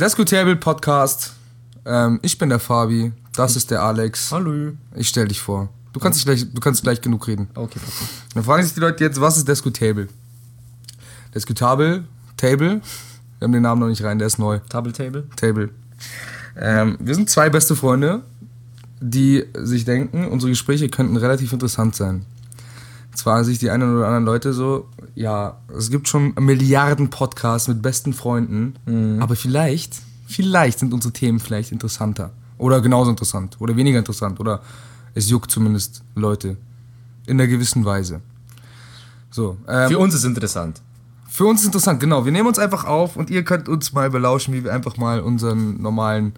Diskutable Podcast. Ähm, ich bin der Fabi. Das ist der Alex. Hallo. Ich stell dich vor. Du kannst, gleich, du kannst gleich genug reden. Okay, okay. Dann fragen sich die Leute jetzt, was ist Diskutable? Diskutable, Table. Wir haben den Namen noch nicht rein, der ist neu. Table Table. Table. Ähm, wir sind zwei beste Freunde, die sich denken, unsere Gespräche könnten relativ interessant sein. Jetzt fragen sich die einen oder anderen Leute so, ja, es gibt schon Milliarden Podcasts mit besten Freunden, aber vielleicht, vielleicht sind unsere Themen vielleicht interessanter. Oder genauso interessant. Oder weniger interessant. Oder es juckt zumindest Leute. In einer gewissen Weise. So, ähm, Für uns ist interessant. für uns ist interessant, genau. Wir nehmen uns einfach auf und ihr könnt uns mal belauschen, wie wir einfach mal unseren normalen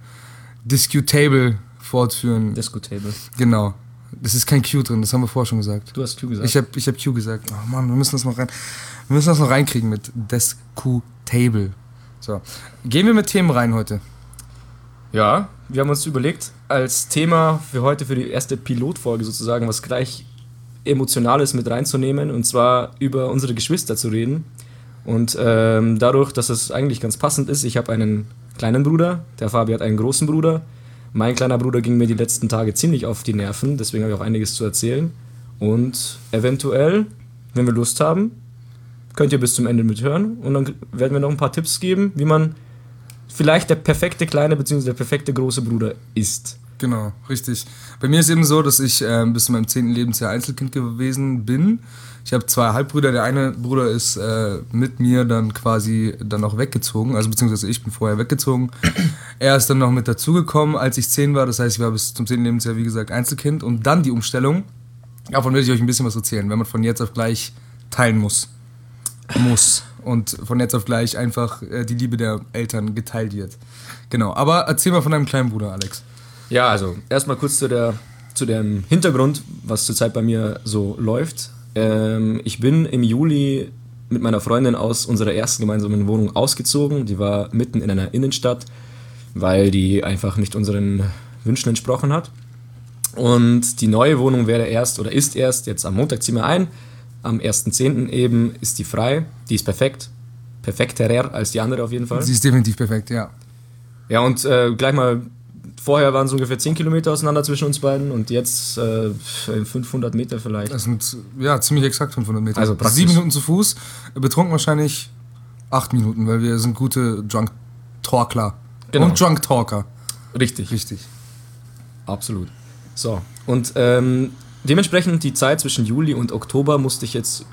Discutable fortführen. Diskutable. genau. Das ist kein Q drin, das haben wir vorher schon gesagt. Du hast Q gesagt. Ich habe ich hab Q gesagt. Oh Mann, wir müssen das noch rein. Wir müssen das noch reinkriegen mit Discutable. So. Gehen wir mit Themen rein heute. ja, wir haben uns überlegt, als Thema für heute, für die erste Pilotfolge sozusagen, was gleich Emotionales mit reinzunehmen und zwar über unsere Geschwister zu reden. Und ähm, dadurch, dass es eigentlich ganz passend ist, ich habe einen kleinen Bruder, der Fabi hat einen großen Bruder. Mein kleiner Bruder ging mir die letzten Tage ziemlich auf die Nerven, deswegen habe ich auch einiges zu erzählen. Und eventuell, wenn wir Lust haben, könnt ihr bis zum Ende mithören und dann werden wir noch ein paar Tipps geben, wie man vielleicht der perfekte kleine bzw. der perfekte große Bruder ist. Genau, richtig. Bei mir ist eben so, dass ich ähm, bis zu meinem 10. Lebensjahr Einzelkind gewesen bin. Ich habe zwei Halbbrüder. Der eine Bruder ist äh, mit mir dann quasi dann auch weggezogen. Also beziehungsweise ich bin vorher weggezogen. er ist dann noch mit dazugekommen, als ich 10 war. Das heißt, ich war bis zum 10. Lebensjahr, wie gesagt, Einzelkind. Und dann die Umstellung. Davon werde ich euch ein bisschen was erzählen, wenn man von jetzt auf gleich teilen muss. Muss. Und von jetzt auf gleich einfach äh, die Liebe der Eltern geteilt wird. Genau. Aber erzähl mal von deinem kleinen Bruder, Alex. Ja, also erstmal kurz zu, der, zu dem Hintergrund, was zurzeit bei mir so läuft. Ähm, ich bin im Juli mit meiner Freundin aus unserer ersten gemeinsamen Wohnung ausgezogen. Die war mitten in einer Innenstadt, weil die einfach nicht unseren Wünschen entsprochen hat. Und die neue Wohnung wäre erst oder ist erst, jetzt am Montag ziehen wir ein, am 1.10. eben ist die frei. Die ist perfekt. Perfekterer als die andere auf jeden Fall. Sie ist definitiv perfekt, ja. Ja, und äh, gleich mal, vorher waren es ungefähr 10 Kilometer auseinander zwischen uns beiden und jetzt äh, 500 Meter vielleicht. Das sind ja ziemlich exakt 500 Meter. Also praktisch. Sieben Minuten zu Fuß, betrunken wahrscheinlich acht Minuten, weil wir sind gute Drunk Talkler. Genau. Und Drunk Talker. Richtig, Richtig. absolut. So, und ähm, dementsprechend die Zeit zwischen Juli und Oktober musste ich jetzt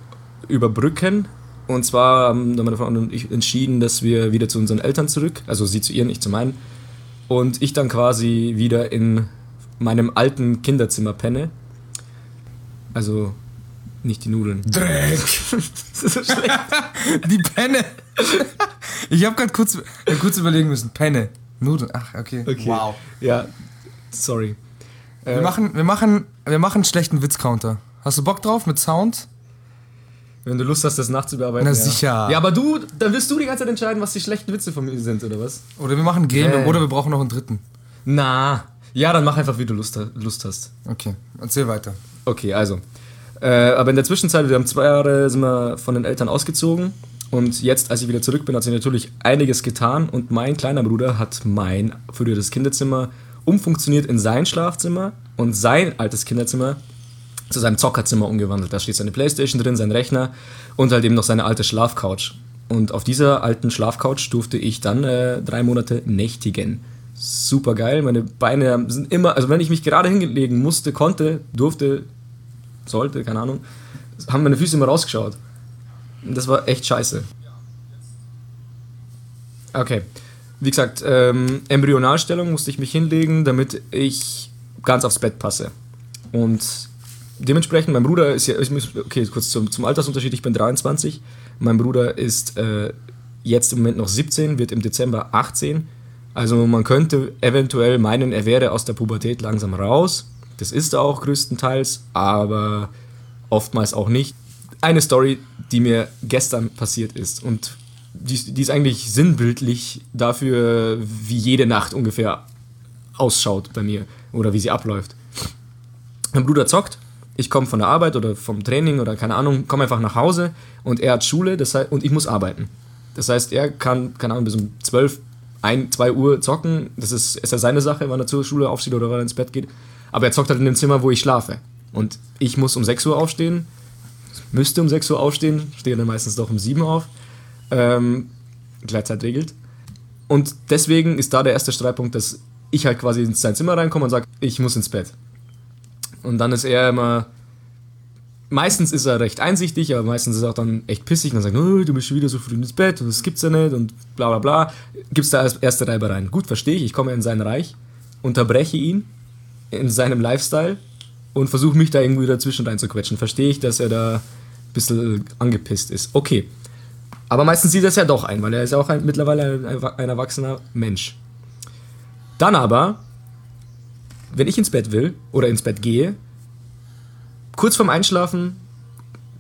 überbrücken. Und zwar haben meine Freundin und ich entschieden, dass wir wieder zu unseren Eltern zurück, also sie zu ihren, ich zu meinen. Und ich dann quasi wieder in meinem alten Kinderzimmer penne. Also nicht die Nudeln. Dreck. Das ist so schlecht. Die Penne. Ich habe gerade kurz, äh, kurz überlegen müssen. Penne. Nudeln. Ach, okay. Wow. Ja, sorry. Wir machen, wir machen, wir machen einen schlechten Witzcounter. Hast du Bock drauf mit Sound? Wenn du Lust hast, das nachzubearbeiten. Na ja. sicher. Ja, aber du, dann wirst du die ganze Zeit entscheiden, was die schlechten Witze von mir sind, oder was? Oder wir machen Gremium Nee. oder wir brauchen noch einen dritten. Na. Ja, dann mach einfach, wie du Lust, Lust hast. Okay, erzähl weiter. Okay, also. Äh, aber in der Zwischenzeit, wir haben zwei Jahre, sind wir von den Eltern ausgezogen. Und jetzt, als ich wieder zurück bin, hat sich natürlich einiges getan. Und mein kleiner Bruder hat mein früheres Kinderzimmer umfunktioniert in sein Schlafzimmer und sein altes Kinderzimmer zu seinem Zockerzimmer umgewandelt. Da steht seine Playstation drin, sein Rechner und halt eben noch seine alte Schlafcouch. Und auf dieser alten Schlafcouch durfte ich dann äh, drei Monate nächtigen. Super geil, meine Beine sind immer, also wenn ich mich gerade hinlegen musste, konnte, durfte, sollte, keine Ahnung, haben meine Füße immer rausgeschaut. Das war echt scheiße. Okay. Wie gesagt, ähm, Embryonalstellung musste ich mich hinlegen, damit ich ganz aufs Bett passe. Und dementsprechend, mein Bruder ist ja, muss, okay, kurz zum, zum Altersunterschied, ich bin 23. Mein Bruder ist äh, jetzt im Moment noch 17, wird im Dezember 18. Also man könnte eventuell meinen, er wäre aus der Pubertät langsam raus. Das ist er auch größtenteils, aber oftmals auch nicht. Eine Story, die mir gestern passiert ist und die, die ist eigentlich sinnbildlich dafür, wie jede Nacht ungefähr ausschaut bei mir oder wie sie abläuft. Mein Bruder zockt, ich komme von der Arbeit oder vom Training oder keine Ahnung, komme einfach nach Hause und er hat Schule das heißt, und ich muss arbeiten. Das heißt, er kann, keine Ahnung, bis um 12, ein, zwei Uhr zocken. Das ist, ist ja seine Sache, wann er zur Schule aufsteht oder wann er ins Bett geht. Aber er zockt halt in dem Zimmer, wo ich schlafe. Und ich muss um 6 Uhr aufstehen, müsste um 6 Uhr aufstehen, stehe dann meistens doch um 7 Uhr auf. Ähm, Gleitzeit regelt. Und deswegen ist da der erste Streitpunkt, dass ich halt quasi in sein Zimmer reinkomme und sage, ich muss ins Bett. Und dann ist er immer. Meistens ist er recht einsichtig, aber meistens ist er auch dann echt pissig und dann sagt, oh, du bist schon wieder so früh ins Bett und das gibt's ja nicht und bla bla bla. Gibt's da als erste Reibereien. Gut, verstehe ich, ich komme in sein Reich, unterbreche ihn in seinem Lifestyle und versuche mich da irgendwie dazwischen reinzuquetschen. Verstehe ich, dass er da ein bisschen angepisst ist. Okay. Aber meistens sieht er es ja doch ein, weil er ist ja auch ein, mittlerweile ein, ein erwachsener Mensch. Dann aber, wenn ich ins Bett will oder ins Bett gehe, kurz vorm Einschlafen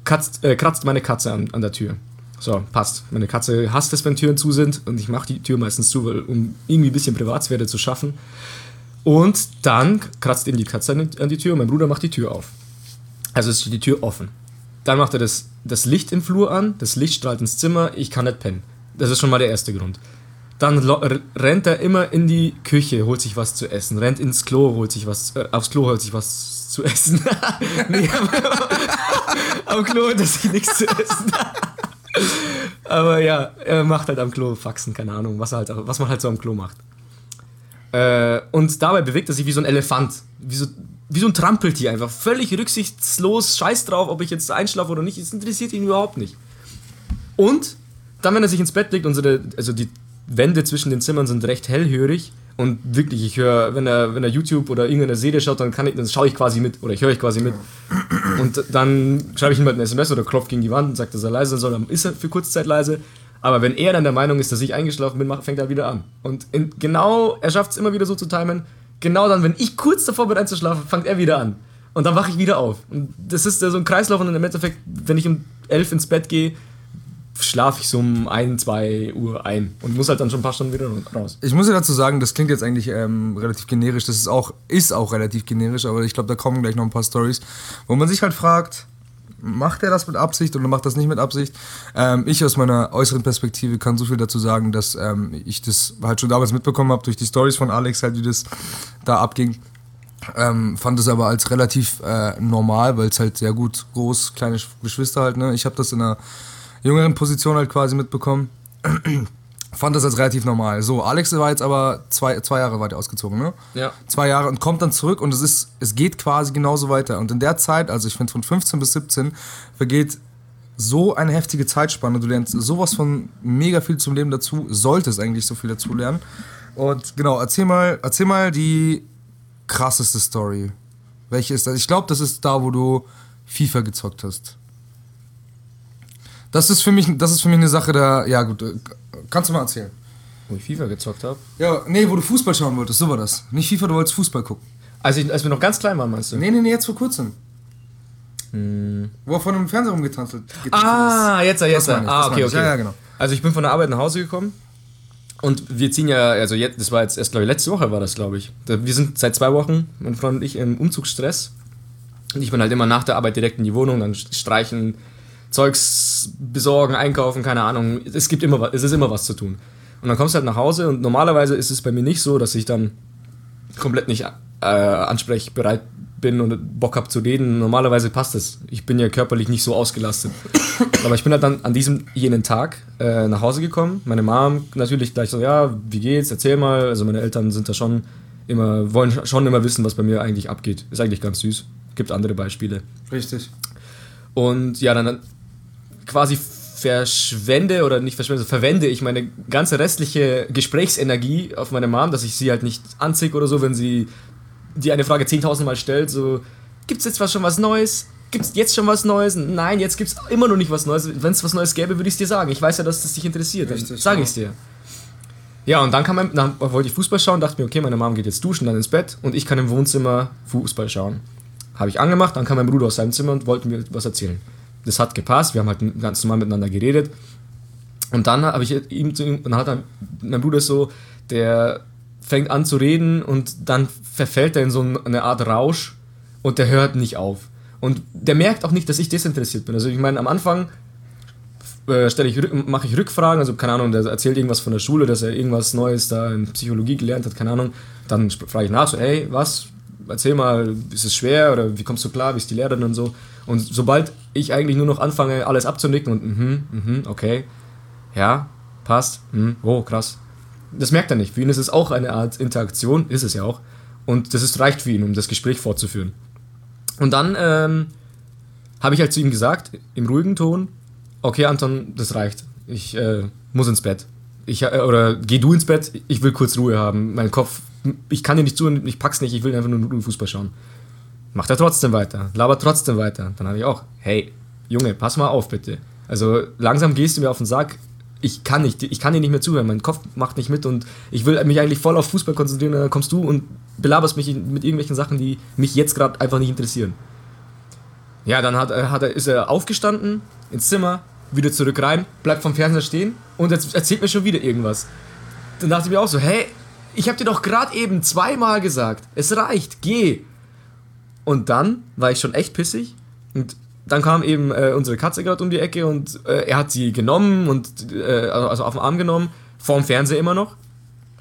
kratzt, äh, kratzt meine Katze an, an der Tür. So, passt. Meine Katze hasst es, wenn Türen zu sind und ich mache die Tür meistens zu, weil, um irgendwie ein bisschen Privatsphäre zu schaffen. Und dann kratzt eben die Katze an die, an die Tür und mein Bruder macht die Tür auf. Also ist die Tür offen. Dann macht er das, das Licht im Flur an, das Licht strahlt ins Zimmer, ich kann nicht pennen. Das ist schon mal der erste Grund. Dann rennt er immer in die Küche, holt sich was zu essen, rennt ins Klo, holt sich was, äh, aufs Klo holt sich was zu essen. nee, am Klo holt er sich nichts zu essen. aber ja, er macht halt am Klo Faxen, keine Ahnung, was, halt, was man halt so am Klo macht. Äh, und dabei bewegt er sich wie so ein Elefant, wie so, wie so ein Trampeltier einfach, völlig rücksichtslos, scheiß drauf, ob ich jetzt einschlafe oder nicht, es interessiert ihn überhaupt nicht. Und dann, wenn er sich ins Bett legt, unsere, also die Wände zwischen den Zimmern sind recht hellhörig und wirklich, ich höre, wenn er, wenn er YouTube oder irgendeine Serie schaut, dann, kann ich, dann schaue ich quasi mit oder ich höre ich quasi mit. Und dann schreibe ich ihm halt ein SMS oder klopfe gegen die Wand und sagt, dass er leise soll, dann ist er für kurze Zeit leise. Aber wenn er dann der Meinung ist, dass ich eingeschlafen bin, fängt er wieder an. Und in, genau, er schafft es immer wieder so zu timen. Genau dann, wenn ich kurz davor bin einzuschlafen, fängt er wieder an. Und dann wache ich wieder auf. Und das ist so ein Kreislauf und im Endeffekt, wenn ich um elf ins Bett gehe, schlafe ich so um 1, 2 Uhr ein und muss halt dann schon ein paar Stunden wieder raus. Ich muss ja dazu sagen, das klingt jetzt eigentlich ähm, relativ generisch, das ist auch, ist auch relativ generisch, aber ich glaube, da kommen gleich noch ein paar Stories, wo man sich halt fragt, macht er das mit Absicht oder macht das nicht mit Absicht? Ähm, ich aus meiner äußeren Perspektive kann so viel dazu sagen, dass ähm, ich das halt schon damals mitbekommen habe durch die Stories von Alex, halt wie das da abging. Ähm, fand es aber als relativ äh, normal, weil es halt sehr gut groß, kleine Geschwister halt, ne? Ich habe das in einer jüngeren Position halt quasi mitbekommen. Fand das als relativ normal. So, Alex war jetzt aber zwei, zwei Jahre weit ausgezogen, ne? Ja. Zwei Jahre und kommt dann zurück und es ist, es geht quasi genauso weiter. Und in der Zeit, also ich finde von 15 bis 17, vergeht so eine heftige Zeitspanne. Du lernst sowas von mega viel zum Leben dazu, solltest eigentlich so viel dazu lernen. Und genau, erzähl mal, erzähl mal die krasseste Story. Welche ist das? Ich glaube, das ist da, wo du FIFA gezockt hast. Das ist für mich, das ist für mich eine Sache da. Ja, gut, äh, kannst du mal erzählen. Wo ich FIFA gezockt habe? Ja, nee, wo du Fußball schauen wolltest, so war das. Nicht FIFA, du wolltest Fußball gucken. Als, ich, als wir noch ganz klein waren, meinst du? Nee, nee, nee, jetzt vor kurzem. Hm. Wo er von einem Fernseher rumgetanzelt Ah, jetzt, jetzt. Das ah, okay, okay. Ja, ja, genau. Also ich bin von der Arbeit nach Hause gekommen und wir ziehen ja, also jetzt, das war jetzt erst, glaube ich, letzte Woche war das, glaube ich. Wir sind seit zwei Wochen, mein Freund und ich, im Umzugsstress. Und ich bin halt immer nach der Arbeit direkt in die Wohnung, dann streichen, Zeugs besorgen, einkaufen, keine Ahnung. Es gibt immer was, es ist immer was zu tun. Und dann kommst du halt nach Hause und normalerweise ist es bei mir nicht so, dass ich dann komplett nicht äh, ansprechbereit bin und Bock habe zu reden. Normalerweise passt es. Ich bin ja körperlich nicht so ausgelastet. Aber ich bin halt dann an diesem jenen Tag äh, nach Hause gekommen. Meine Mom natürlich gleich so, ja, wie geht's? Erzähl mal. Also meine Eltern sind da schon immer, wollen schon immer wissen, was bei mir eigentlich abgeht. Ist eigentlich ganz süß. Gibt andere Beispiele. Richtig. Und ja, dann quasi verschwende oder nicht verschwende, verwende ich meine ganze restliche Gesprächsenergie auf meine Mom, dass ich sie halt nicht anziehe oder so, wenn sie die eine Frage 10.000 Mal stellt, so, gibt es jetzt was schon was Neues? Gibt es jetzt schon was Neues? Nein, jetzt gibt es immer noch nicht was Neues. Wenn es was Neues gäbe, würde ich es dir sagen. Ich weiß ja, dass das dich interessiert. Dann sage ich es dir. Ja, und dann, kam mein, dann wollte ich Fußball schauen, dachte mir, okay, meine Mom geht jetzt duschen, dann ins Bett und ich kann im Wohnzimmer Fußball schauen. Habe ich angemacht, dann kam mein Bruder aus seinem Zimmer und wollte mir was erzählen das hat gepasst, wir haben halt ganz normal miteinander geredet. Und dann habe ich ihm zu ihm, und dann hat dann, mein Bruder so, der fängt an zu reden und dann verfällt er in so eine Art Rausch und der hört nicht auf. Und der merkt auch nicht, dass ich desinteressiert bin. Also ich meine, am Anfang äh, stelle mache ich Rückfragen, also keine Ahnung, der erzählt irgendwas von der Schule, dass er irgendwas Neues da in Psychologie gelernt hat, keine Ahnung. Dann frage ich nach, so, hey, was? Erzähl mal, ist es schwer oder wie kommst du klar, wie ist die Lehrerin und so. Und sobald ich eigentlich nur noch anfange, alles abzunicken und mhm, mhm, okay, ja, passt, mhm, oh, krass. Das merkt er nicht. Für ihn ist es auch eine Art Interaktion, ist es ja auch. Und das ist, reicht für ihn, um das Gespräch fortzuführen. Und dann ähm, habe ich halt zu ihm gesagt, im ruhigen Ton, okay Anton, das reicht. Ich äh, muss ins Bett. Ich, äh, oder geh du ins Bett, ich will kurz Ruhe haben. Mein Kopf, ich kann dir nicht zu, ich pack's nicht, ich will einfach nur Fußball schauen. Macht er trotzdem weiter, labert trotzdem weiter. Dann habe ich auch, hey, Junge, pass mal auf bitte. Also langsam gehst du mir auf den Sack. Ich kann nicht, ich kann dir nicht mehr zuhören. Mein Kopf macht nicht mit und ich will mich eigentlich voll auf Fußball konzentrieren. Dann kommst du und belaberst mich mit irgendwelchen Sachen, die mich jetzt gerade einfach nicht interessieren. Ja, dann hat, hat er, ist er aufgestanden ins Zimmer, wieder zurück rein, bleibt vom Fernseher stehen und jetzt erzählt mir schon wieder irgendwas. Dann dachte ich mir auch so, hey, ich habe dir doch gerade eben zweimal gesagt, es reicht, geh. Und dann war ich schon echt pissig und dann kam eben äh, unsere Katze gerade um die Ecke und äh, er hat sie genommen und äh, also auf den Arm genommen, vorm Fernseher immer noch.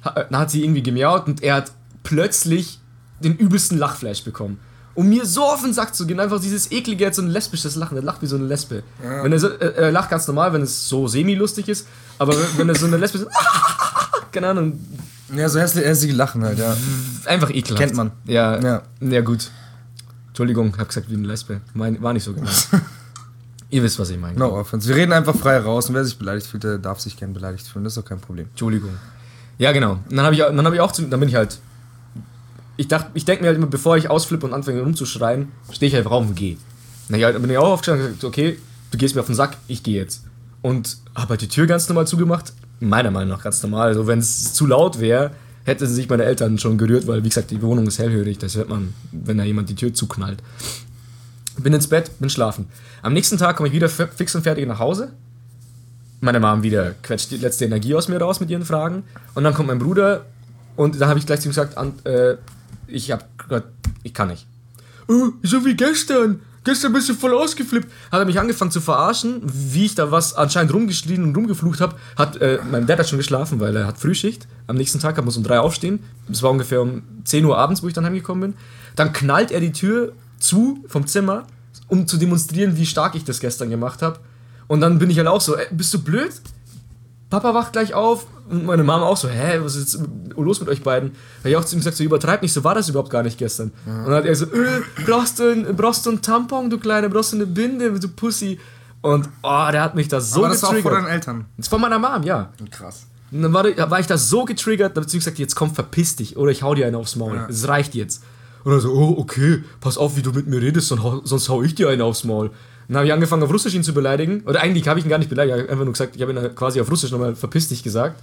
Dann hat sie irgendwie gemiaut und er hat plötzlich den übelsten Lachflash bekommen um mir so auf den Sack zu gehen. Einfach dieses eklige, jetzt so ein lesbisches Lachen. Er lacht wie so eine Lesbe. Ja. Wenn er, so, äh, er lacht ganz normal, wenn es so semi-lustig ist. Aber wenn er so eine Lesbe ist, keine Ahnung. Ja, so hässlich, hässliche Lachen halt, ja. Einfach ekelhaft. Kennt man. Ja, ja. ja gut. Entschuldigung, hab gesagt wie eine Lesbe. Mein, war nicht so genau. Ihr wisst, was ich meine. No offense. Wir reden einfach frei raus und wer sich beleidigt fühlt, der darf sich gern beleidigt fühlen. Das ist doch kein Problem. Entschuldigung. Ja, genau. Und dann habe ich, hab ich auch, zu, dann bin ich halt ich dachte, ich denke mir halt immer, bevor ich ausflippe und anfange rumzuschreien, stehe ich einfach auf und gehe. Naja, dann bin ich auch aufgestanden und gesagt, okay, du gehst mir auf den Sack, ich gehe jetzt. Und habe halt die Tür ganz normal zugemacht. Meiner Meinung nach ganz normal. Also wenn es zu laut wäre, hätten sich meine Eltern schon gerührt, weil wie gesagt, die Wohnung ist hellhörig. Das hört man, wenn da jemand die Tür zuknallt. Bin ins Bett, bin schlafen. Am nächsten Tag komme ich wieder fix und fertig nach Hause. Meine Mom wieder quetscht die letzte Energie aus mir raus mit ihren Fragen. Und dann kommt mein Bruder und da habe ich gleich zu ihm gesagt, an, äh, ich hab grad, ich kann nicht. Oh, so wie gestern. Gestern bist du voll ausgeflippt. Hat er mich angefangen zu verarschen, wie ich da was anscheinend rumgeschrien und rumgeflucht habe. Hat, äh, mein Dad hat schon geschlafen, weil er hat Frühschicht. Am nächsten Tag, er muss um drei aufstehen. Es war ungefähr um 10 Uhr abends, wo ich dann heimgekommen bin. Dann knallt er die Tür zu vom Zimmer, um zu demonstrieren, wie stark ich das gestern gemacht habe. Und dann bin ich halt auch so, ey, bist du blöd? Papa wacht gleich auf und meine Mama auch so, hä, was ist jetzt los mit euch beiden? Weil ich auch zu ihm gesagt, so übertreib nicht, so war das überhaupt gar nicht gestern. Ja. Und dann hat er so, äh, brauchst du, ein, brauchst du einen Tampon, du Kleine, brauchst du eine Binde, du Pussy. Und oh, der hat mich da so Aber das getriggert. war auch von deinen Eltern? Das ist von meiner Mom, ja. Krass. Und dann war, war ich da so getriggert, da hat sie gesagt, jetzt komm, verpiss dich oder ich hau dir einen aufs Maul. Es ja. reicht jetzt. Und dann so, oh, okay, pass auf, wie du mit mir redest, sonst hau ich dir einen aufs Maul. Dann habe ich angefangen, auf Russisch ihn zu beleidigen. Oder eigentlich habe ich ihn gar nicht beleidigt, ich habe einfach nur gesagt, ich habe ihn quasi auf Russisch nochmal verpiss dich gesagt.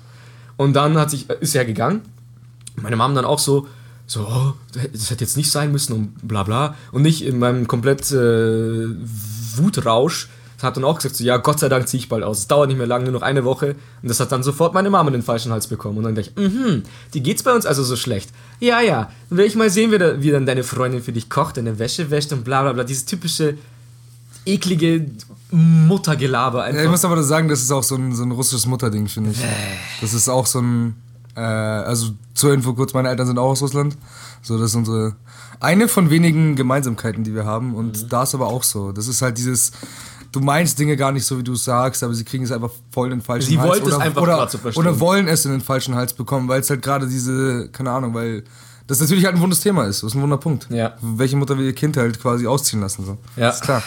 Und dann hat sich, ist er gegangen. Meine Mom dann auch so, so, oh, das hätte jetzt nicht sein müssen und bla bla. Und nicht in meinem komplett äh, Wutrausch. Hat dann auch gesagt, so, ja, Gott sei Dank ziehe ich bald aus. Es dauert nicht mehr lange, nur noch eine Woche. Und das hat dann sofort meine Mama in den falschen Hals bekommen. Und dann dachte ich, mhm, die geht's bei uns also so schlecht. Ja, ja, will ich mal sehen, wie, da, wie dann deine Freundin für dich kocht, deine Wäsche wäscht und bla bla bla. Dieses typische eklige Muttergelaber einfach. Ja, ich muss aber sagen, das ist auch so ein, so ein russisches Mutterding, finde ich. Das ist auch so ein, äh, also zur Info kurz, meine Eltern sind auch aus Russland. So, das ist unsere, eine von wenigen Gemeinsamkeiten, die wir haben. Und mhm. da ist aber auch so. Das ist halt dieses, du meinst Dinge gar nicht so, wie du es sagst, aber sie kriegen es einfach voll in den falschen sie Hals. Sie wollten es einfach oder, zu verstehen. Oder wollen es in den falschen Hals bekommen, weil es halt gerade diese, keine Ahnung, weil das natürlich halt ein wundes Thema ist. Das ist ein Wunderpunkt. Ja. Welche Mutter will ihr Kind halt quasi ausziehen lassen, so. Ja. Das ist klar.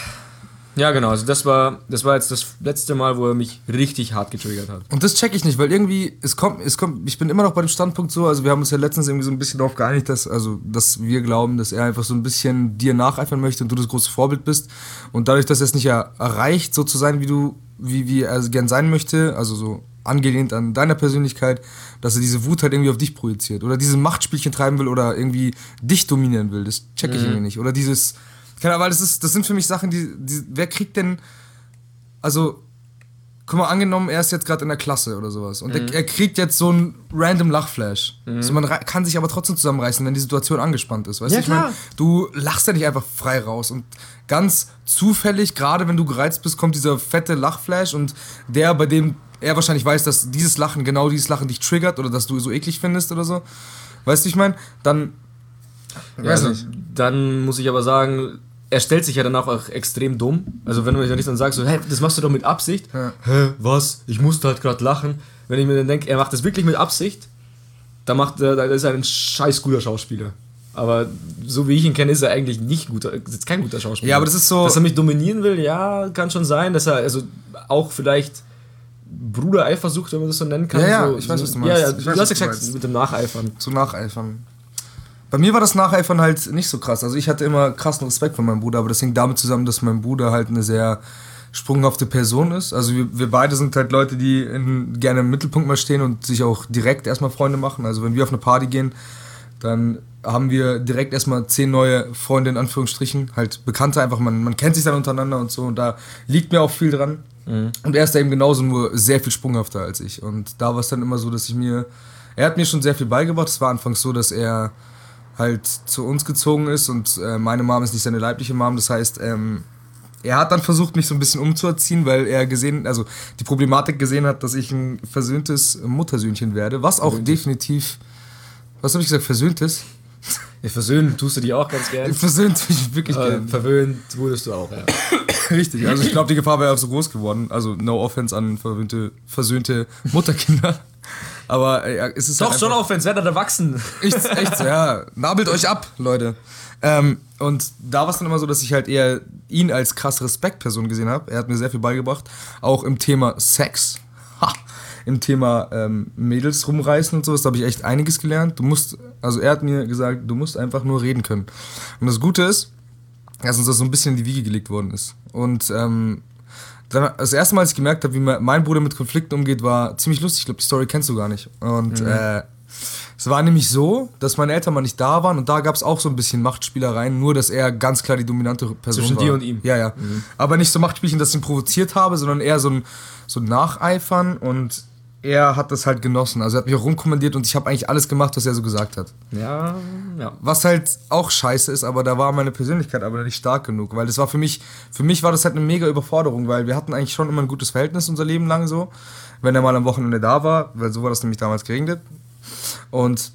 Ja, genau. Also das war, das war jetzt das letzte Mal, wo er mich richtig hart getriggert hat. Und das check ich nicht, weil irgendwie, es kommt, es kommt, ich bin immer noch bei dem Standpunkt so, also wir haben uns ja letztens irgendwie so ein bisschen darauf geeinigt, dass, also, dass wir glauben, dass er einfach so ein bisschen dir nacheifern möchte und du das große Vorbild bist. Und dadurch, dass er es nicht er erreicht, so zu sein, wie du, wie, wie er gern sein möchte, also so angelehnt an deiner Persönlichkeit, dass er diese Wut halt irgendwie auf dich projiziert. Oder diese Machtspielchen treiben will oder irgendwie dich dominieren will. Das check ich mhm. irgendwie nicht. Oder dieses Genau, weil das, ist, das sind für mich Sachen, die, die. Wer kriegt denn. Also, guck mal, angenommen, er ist jetzt gerade in der Klasse oder sowas und Mhm. er, er kriegt jetzt so einen random Lachflash. So, man rei- kann sich aber trotzdem zusammenreißen, wenn die Situation angespannt ist. Weißt Ja, du, ich mein, klar. du lachst ja nicht einfach frei raus und ganz zufällig, gerade wenn du gereizt bist, kommt dieser fette Lachflash und der, bei dem er wahrscheinlich weiß, dass dieses Lachen, genau dieses Lachen dich triggert oder dass du so eklig findest oder so. Weißt du, ich meine, dann. Ja, also, dann muss ich aber sagen, er stellt sich ja danach auch extrem dumm. Also wenn du ich dann sagst, so, hey, das machst du doch mit Absicht. Ja. Hä, was? Ich musste halt gerade lachen. Wenn ich mir dann denke, er macht das wirklich mit Absicht, dann macht er, dann ist er ein scheiß guter Schauspieler. Aber so wie ich ihn kenne, ist er eigentlich nicht guter, ist kein guter Schauspieler. Ja, aber das ist so- Dass er mich dominieren will, ja, kann schon sein. Dass er also auch vielleicht Bruder Eifersucht, wenn man das so nennen kann. Ja, ja, so, ich weiß, was du Ja, meinst. ja, Ich du weiß, hast ja du gesagt, meinst. mit dem Nacheifern. zu nacheifern. Bei mir war das Nacheifern halt nicht so krass. Also ich hatte immer krassen Respekt vor meinem Bruder, aber das hängt damit zusammen, dass mein Bruder halt eine sehr sprunghafte Person ist. Also wir, wir beide sind halt Leute, die in, gerne im Mittelpunkt mal stehen und sich auch direkt erstmal Freunde machen. Also wenn wir auf eine Party gehen, dann haben wir direkt erstmal zehn neue Freunde in Anführungsstrichen, halt Bekannte einfach, man, man kennt sich dann untereinander und so und da liegt mir auch viel dran. Und er ist da eben genauso nur sehr viel sprunghafter als ich. Und da war es dann immer so, dass ich mir, er hat mir schon sehr viel beigebracht. Es war anfangs so, dass er halt zu uns gezogen ist und äh, meine Mom ist nicht seine leibliche Mom. Das heißt, ähm, er hat dann versucht, mich so ein bisschen umzuerziehen, weil er gesehen, also die Problematik gesehen hat, dass ich ein versöhntes Muttersöhnchen werde, was auch definitiv, was habe ich gesagt, versöhntes? Ja, versöhnen tust du dich auch ganz gern. Versöhnt bin ich wirklich Äh, gern. verwöhnt wurdest du auch, ja. Richtig, also ich glaube, die Gefahr wäre auch so groß geworden. Also no offense an verwöhnte, versöhnte Mutterkinder. Aber äh, ja, es ist Doch, halt schon es werdet erwachsen. Echt, echt so, ja. Nabelt euch ab, Leute. Ähm, und da war es dann immer so, dass ich halt eher ihn als krass Respektperson gesehen habe. Er hat mir sehr viel beigebracht. Auch im Thema Sex. Ha! Im Thema ähm, Mädels rumreißen und sowas, da habe ich echt einiges gelernt. Du musst, also er hat mir gesagt, du musst einfach nur reden können. Und das Gute ist, dass uns das so ein bisschen in die Wiege gelegt worden ist. Und ähm, dann, das erste Mal, als ich gemerkt habe, wie mein Bruder mit Konflikten umgeht, war ziemlich lustig. Ich glaube, die Story kennst du gar nicht. Und äh, es war nämlich so, dass meine Eltern mal nicht da waren und da gab es auch so ein bisschen Machtspielereien, nur dass er ganz klar die dominante Person Zwischen war. dir und ihm. Ja, ja. Aber nicht so Machtspielchen, dass ich ihn provoziert habe, sondern eher so ein, so ein Nacheifern und er hat das halt genossen. Also er hat mich auch rumkommandiert und ich habe eigentlich alles gemacht, was er so gesagt hat. Ja, ja. Was halt auch scheiße ist, aber da war meine Persönlichkeit aber nicht stark genug, weil das war für mich, für mich war das halt eine mega Überforderung, weil wir hatten eigentlich schon immer ein gutes Verhältnis unser Leben lang so, wenn er mal am Wochenende da war, weil so war das nämlich damals geregelt. Und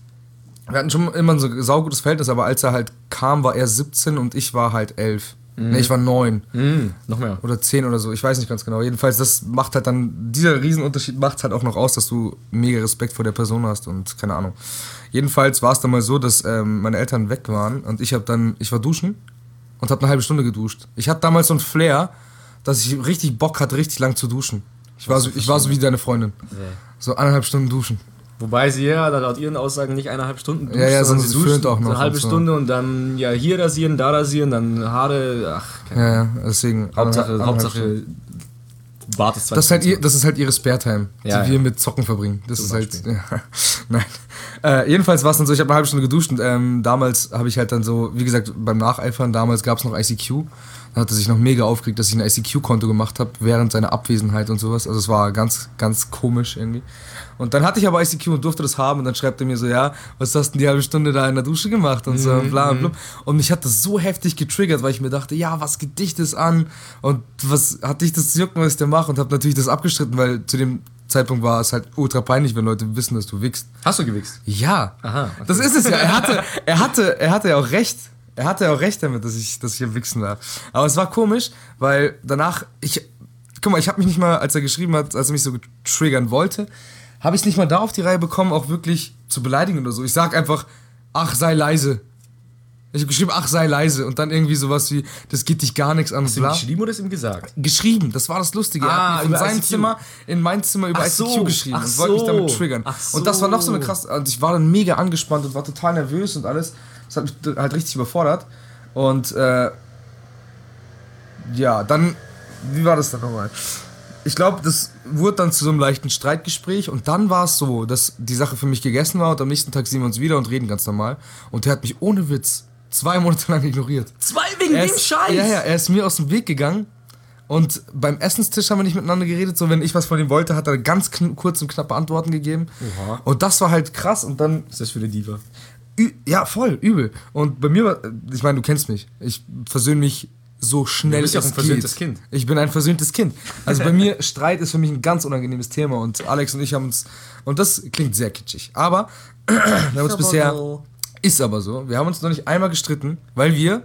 wir hatten schon immer so ein saugutes Verhältnis, aber als er halt kam, war er 17 und ich war halt 11. Nee, ich war 9 Mm, noch mehr. oder 10 oder so, ich weiß nicht ganz genau. Jedenfalls, das macht halt dann, dieser Riesenunterschied macht halt auch noch aus, dass du mega Respekt vor der Person hast und keine Ahnung. Jedenfalls war es dann mal so, dass ähm, meine Eltern weg waren und ich habe dann, ich war duschen und habe eine halbe Stunde geduscht. Ich hatte damals so ein Flair, dass ich richtig Bock hatte, richtig lang zu duschen. Ich war so, ich war so wie deine Freundin. So eineinhalb Stunden duschen. Wobei sie ja laut ihren Aussagen nicht eineinhalb Stunden duscht, Ja, ja, sondern sie duscht föhnt auch noch Eine halbe so. Stunde und dann ja hier rasieren, da rasieren, dann Haare, ach, keine Ja, ja, deswegen. Hauptsache, eineinhalb- Hauptsache wartest 20 Das ist, halt ihr, das ist halt ihre Spare-Time, die Ja, ja. wir mit Zocken verbringen. Das Zum ist halt. Ja, nein. Äh, jedenfalls war es dann so, ich habe eine halbe Stunde geduscht und ähm, damals habe ich halt dann so, wie gesagt, beim Nacheifern, damals gab es noch ICQ. Da hat er sich noch mega aufgeregt, dass ich ein ICQ-Konto gemacht habe, während seiner Abwesenheit und sowas. Also es war ganz, ganz komisch irgendwie. Und dann hatte ich aber ICQ und durfte das haben und dann schreibt er mir so, ja, was hast du denn die halbe Stunde da in der Dusche gemacht und so und bla und bla. Und mich hat das so heftig getriggert, weil ich mir dachte, ja, was geht dich das an und was hat dich das zu jucken, was ich da mache und habe natürlich das abgestritten, weil zu dem Zeitpunkt war es halt ultra peinlich, wenn Leute wissen, dass du wickst. Hast du gewichst? Ja, Aha, okay. das ist es ja. Er hatte, er hatte, er hatte ja auch recht. Er hatte ja auch recht damit, dass ich, dass ich hier wichsen darf. Aber es war komisch, weil danach, ich, guck mal, ich habe mich nicht mal, als er geschrieben hat, als er mich so triggern wollte, habe ich es nicht mal da auf die Reihe bekommen, auch wirklich zu beleidigen oder so. Ich sag einfach, ach, sei leise. Ich habe geschrieben, ach, sei leise. Und dann irgendwie sowas wie, das geht dich gar nichts an. Hast du bla. geschrieben oder ist ihm gesagt? Geschrieben, das war das Lustige. Ah, er hat über von seinem ICQ. Zimmer in mein Zimmer über Ach ICQ so, geschrieben und wollte mich so, damit triggern. ach Und das war noch so eine so. krass. Und ich war dann mega angespannt und war total nervös und alles. Das hat mich halt richtig überfordert. Und äh, ja, dann, wie war das dann nochmal? Ich glaube, das wurde dann zu so einem leichten Streitgespräch und dann war es so, dass die Sache für mich gegessen war und am nächsten Tag sehen wir uns wieder und reden ganz normal. Und der hat mich ohne Witz zwei Monate lang ignoriert. Zwei wegen Er dem ist, Scheiß! Ja, ja, er ist mir aus dem Weg gegangen Und beim Essenstisch haben wir nicht miteinander geredet. So, wenn ich was von ihm wollte, hat er ganz kurz und knappe Antworten gegeben. Oha. Und das war halt krass. Und dann ist das für eine Diva? Ja, voll, übel. Und bei mir war, ich meine, du kennst mich. Ich versöhne mich so schnell Du bist ja auch es ein versöhntes geht. Kind. Ich bin ein versöhntes Kind. Also bei mir, Streit ist für mich ein ganz unangenehmes Thema und Alex und ich haben uns, und das klingt sehr kitschig, aber wir haben uns bisher, ist aber so, wir haben uns noch nicht einmal gestritten, weil wir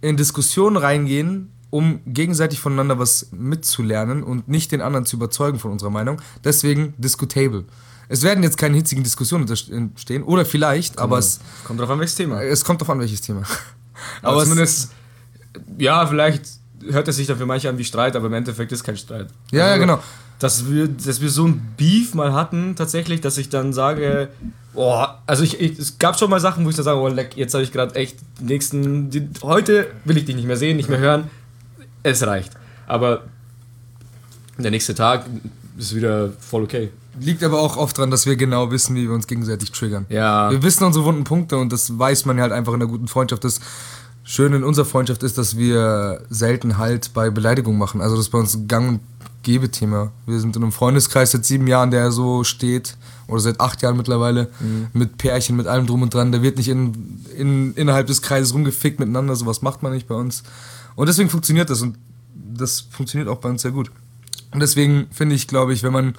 in Diskussionen reingehen, um gegenseitig voneinander was mitzulernen und nicht den anderen zu überzeugen von unserer Meinung. Deswegen diskutable. Es werden jetzt keine hitzigen Diskussionen entstehen, oder vielleicht, aber es, Kommt drauf an, welches Thema. es kommt drauf an, welches Thema. Aber, Aber es- zumindest, ja, vielleicht hört es sich dann für manche an wie Streit, aber im Endeffekt ist kein Streit. Ja, ja, genau. Dass wir, dass wir so ein Beef mal hatten, tatsächlich, dass ich dann sage, oh, also ich, ich, es gab schon mal Sachen, wo ich dann sage, oh, leck, jetzt habe ich gerade echt die nächsten, die, heute will ich dich nicht mehr sehen, nicht mehr hören, es reicht. Aber der nächste Tag ist wieder voll okay. Liegt aber auch oft daran, dass wir genau wissen, wie wir uns gegenseitig triggern. Ja. Wir wissen unsere wunden Punkte und das weiß man halt einfach in einer guten Freundschaft. Das Schöne in unserer Freundschaft ist, dass wir selten halt bei Beleidigung machen. Also das ist bei uns ein gang und gäbe Thema. Wir sind in einem Freundeskreis seit sieben Jahren, der so steht, oder seit acht Jahren mittlerweile, mit Pärchen, mit allem drum und dran. Da wird nicht in, in, innerhalb des Kreises rumgefickt miteinander, sowas macht man nicht bei uns. Und deswegen funktioniert das und das funktioniert auch bei uns sehr gut. Und deswegen finde ich, glaube ich, wenn man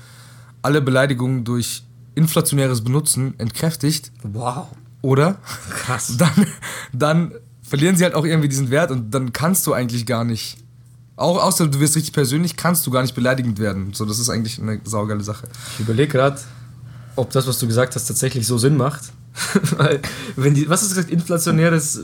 alle Beleidigungen durch inflationäres Benutzen entkräftigt, Wow. oder? Krass. Dann, dann verlieren sie halt auch irgendwie diesen Wert und dann kannst du eigentlich gar nicht. Auch außer du wirst richtig persönlich, kannst du gar nicht beleidigend werden. So, das ist eigentlich eine saugeile Sache. Ich überlege gerade, ob das, was du gesagt hast, tatsächlich so Sinn macht. Weil, wenn die, was hast du gesagt, inflationäres äh,